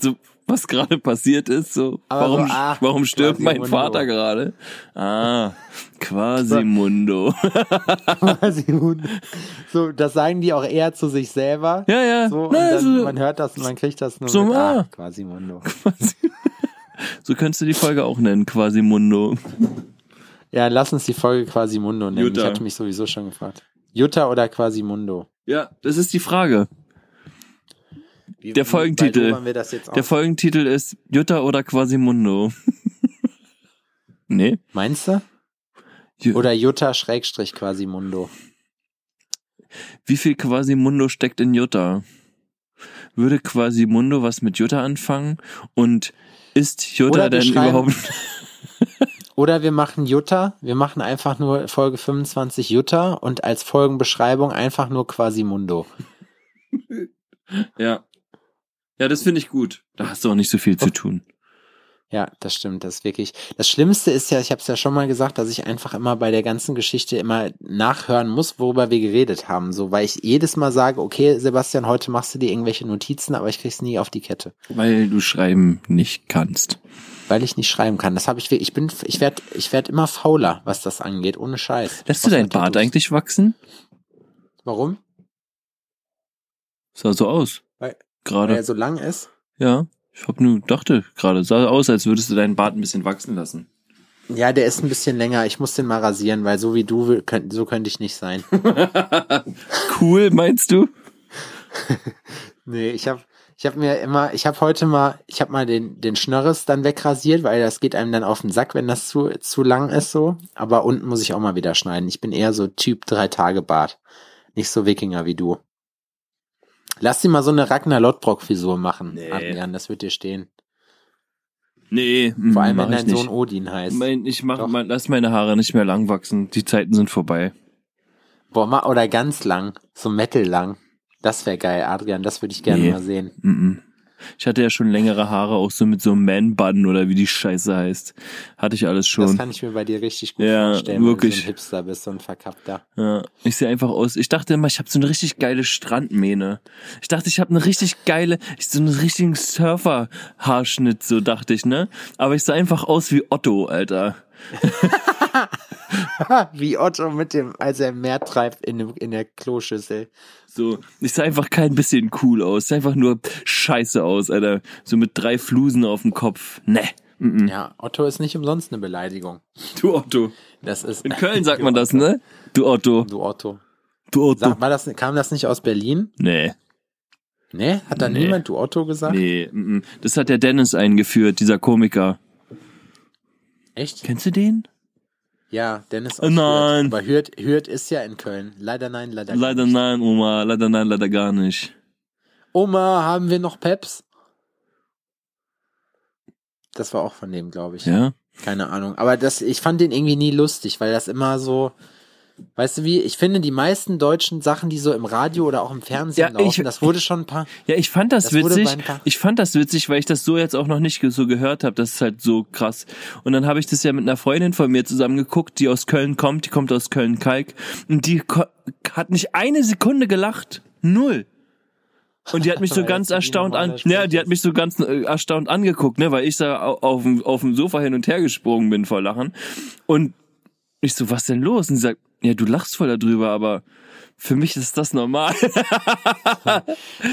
so, was gerade passiert ist. So, Aber warum, so, ah, warum stirbt mein. Vater gerade? Ah, Quasimundo. Quasimodo. So, das sagen die auch eher zu sich selber. Ja, ja. So, und Na, dann, so- man hört das, man kriegt das nur So, mit. ah. Ah, Quasimodo. So könntest du die Folge auch nennen, Quasimundo. Ja, lass uns die Folge Quasimundo nennen. Jutta. Ich hatte mich sowieso schon gefragt. Jutta oder Quasimundo? Ja, das ist die Frage. Wie, Der Folgentitel. Der Folgentitel ist Jutta oder Quasimundo. nee? Meinst du? Oder Jutta Schrägstrich Quasimundo. Wie viel Quasimundo steckt in Jutta? Würde Quasimundo was mit Jutta anfangen? Und ist Jutta denn überhaupt... Oder wir machen Jutta, wir machen einfach nur Folge 25 Jutta und als Folgenbeschreibung einfach nur Quasimundo. Ja. Ja, das finde ich gut. Da hast du auch nicht so viel zu tun. Ja, das stimmt, das ist wirklich. Das Schlimmste ist ja, ich habe es ja schon mal gesagt, dass ich einfach immer bei der ganzen Geschichte immer nachhören muss, worüber wir geredet haben, so weil ich jedes Mal sage, okay, Sebastian, heute machst du dir irgendwelche Notizen, aber ich krieg's nie auf die Kette, Weil du schreiben nicht kannst. weil ich nicht schreiben kann. Das habe ich ich bin ich werd ich werd immer fauler, was das angeht, ohne Scheiß. Lässt du deinen mit Bart eigentlich wachsen? Warum? Sah so aus. Weil- Weil Gerade. er so lang ist? Ja. Ich hab nur dachte gerade, sah aus, als würdest du deinen Bart ein bisschen wachsen lassen. Ja, der ist ein bisschen länger. Ich muss den mal rasieren, weil so wie du, so könnte ich nicht sein. cool, meinst du? Nee, ich habe ich hab mir immer, ich habe heute mal, ich habe mal den, den Schnörres dann wegrasiert, weil das geht einem dann auf den Sack, wenn das zu, zu lang ist so. Aber unten muss ich auch mal wieder schneiden. Ich bin eher so Typ drei Tage Bart. Nicht so Wikinger wie du. Lass dir mal so eine Ragnar Lodbrok Frisur machen, Nee. Adrian, das wird dir stehen. Nee, Vor allem, mach wenn dein. Sohn Odin heißt. Mein, ich mach, mein, lass meine Haare nicht mehr lang wachsen. Die Zeiten sind vorbei. Boah, mal, oder ganz lang, so Metal lang. Das wäre geil, Adrian, das würde ich gerne Nee. mal sehen. Mhm. Ich hatte ja schon längere Haare, auch so mit so einem Man-Bun oder wie die Scheiße heißt. Hatte ich alles Das schon. kann ich mir bei dir richtig gut Ja, vorstellen, wirklich. du so ein Hipster bist, so ein Verkappter. Ja, ich sehe einfach aus. Ich dachte immer, ich habe so eine richtig geile Strandmähne. Ich dachte, ich habe eine richtig geile, ich so einen richtigen Surfer-Haarschnitt, so dachte ich, ne? Aber ich sah einfach aus wie Otto, Alter. Wie Otto mit dem, als er im Meer treibt in, dem, in der Kloschüssel. So, ich sah einfach kein bisschen cool aus. Ich sah einfach nur scheiße aus, Alter. So mit drei Flusen auf dem Kopf. Ne. Ja, Otto ist nicht umsonst eine Beleidigung. Du Otto. Das ist. In Köln sagt man das, ne? Du Otto. Du Otto. Du Otto. Sag, war das, kam das nicht aus Berlin? Nee. Nee? Hat da Nee. niemand du Otto gesagt? Nee, das hat der Dennis eingeführt, dieser Komiker. Echt? Kennst du den? Ja, Dennis Oh aus nein. Hürth. Aber Hürth, Hürth ist ja in Köln. Leider nein, leider, Leider nicht. nein, Oma. Leider nein, leider gar nicht. Oma, haben wir noch Peps? Das war auch von dem, glaube ich. Ja? Keine Ahnung. Aber das, ich fand den irgendwie nie lustig, weil das immer so, weißt du wie, ich finde die meisten deutschen Sachen, die so im Radio oder auch im Fernsehen Ja, ich- laufen, das wurde schon ein paar, Ja, ich fand das, Das witzig. Ich fand das witzig, weil ich das so jetzt auch noch nicht so gehört habe. Das ist halt so krass. Und dann habe ich das ja mit einer Freundin von mir zusammen geguckt, die aus Köln kommt. Die kommt aus Köln-Kalk. Und die hat nicht eine Sekunde gelacht. Null. Und die hat mich so ganz erstaunt an, ja, die hat mich so ganz äh, erstaunt angeguckt, ne, weil ich da au- auf dem, auf dem Sofa hin und her gesprungen bin vor Lachen. Und ich so, was denn los? Und sie sagt, ja, du lachst voll darüber, aber für mich ist das normal.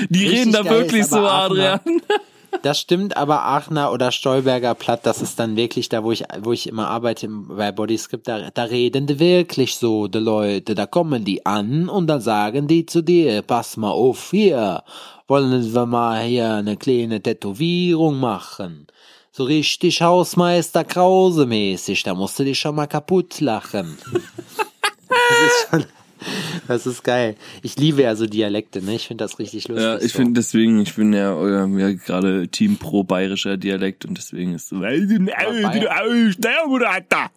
die Richtig reden da wirklich so. Adrian. das stimmt, aber Aachener oder Stolberger Platt, das ist dann wirklich da, wo ich, wo ich immer arbeite bei Bodyscript, da, da reden die wirklich so, die Leute, da kommen die an und dann sagen die zu dir, pass mal auf hier, wollen wir mal hier eine kleine Tätowierung machen. So richtig Hausmeister Krause mäßig, da musst du dich schon mal kaputt lachen. das ist schon, Das ist geil. Ich liebe ja so Dialekte, ne? Ich finde das richtig lustig. Ja, ich so. finde deswegen, ich bin ja, ja gerade Team pro bayerischer Dialekt und deswegen ist so. Steuerberater.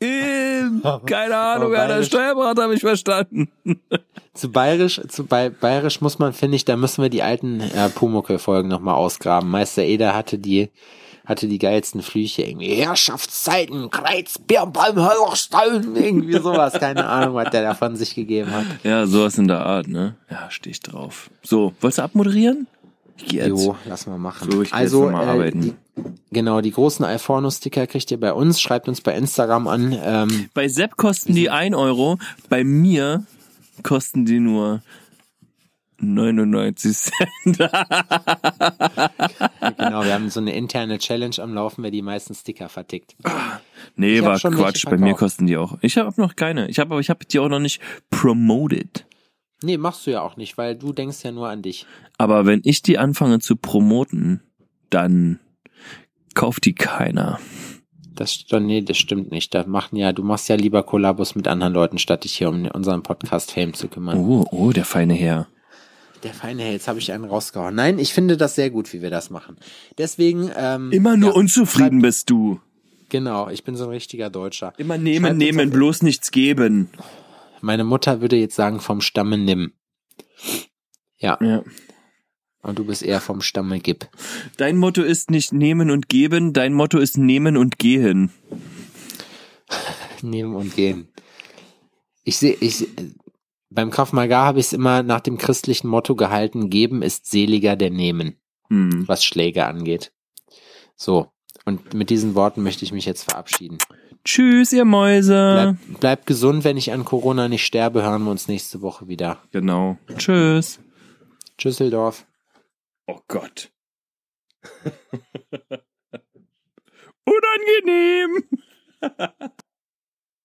Ähm, Keine Ahnung, wer der Steuerberater habe ich verstanden. Zu bayerisch, zu bei, bayerisch muss man, finde ich, da müssen wir die alten äh, Pumuckl-Folgen nochmal ausgraben. Meister Eder hatte die, hatte die geilsten Flüche irgendwie. Herrschaftszeiten, Kreiz, Birnbaum, Hollerstein, irgendwie sowas. Keine Ahnung, was der da von sich gegeben hat. Ja, sowas in der Art, ne? Ja, steh ich drauf. So, wolltest du abmoderieren? Ich geh jetzt. Jo, lass mal machen. So, ich also, jetzt mal äh, arbeiten. Die, genau, die großen Alforno-Sticker kriegt ihr bei uns. Schreibt uns bei Instagram an. Ähm, Bei Sepp kosten die 1 Euro, bei mir kosten die nur 99 Cent. genau, wir haben so eine interne Challenge am Laufen, wer die meisten Sticker vertickt. Nee, Ich war Quatsch. Bei mir kosten die auch. Ich habe noch keine. Ich habe aber ich habe die auch noch nicht promoted. Nee, machst du ja auch nicht, weil du denkst ja nur an dich. Aber wenn ich die anfange zu promoten, dann kauft die keiner. Das, nee, das stimmt nicht. Da machen ja, du machst ja lieber Kollabos mit anderen Leuten, statt dich hier um unseren Podcast Fame zu kümmern. Oh, oh, der feine Herr. Der feine Herr, jetzt habe ich einen rausgehauen. Nein, ich finde das sehr gut, wie wir das machen. Deswegen, ähm, Immer nur ja, unzufrieden bist du. Genau, ich bin so ein richtiger Deutscher. Immer nehmen, Schreibt nehmen, bloß nichts geben. Meine Mutter würde jetzt sagen, vom Stamme nimm. Ja, Ja. und du bist eher vom Stamme gib. Dein Motto ist nicht nehmen und geben, dein Motto ist nehmen und gehen. Nehmen und gehen. Ich sehe, ich, beim Krav Maga habe ich es immer nach dem christlichen Motto gehalten, geben ist seliger der nehmen. Hm. was Schläge angeht. So, und mit diesen Worten möchte ich mich jetzt verabschieden. Tschüss, ihr Mäuse. Bleib, bleib gesund, wenn ich an Corona nicht sterbe, hören wir uns nächste Woche wieder. Genau. Tschüss. Tschüsseldorf. Oh Gott. Unangenehm.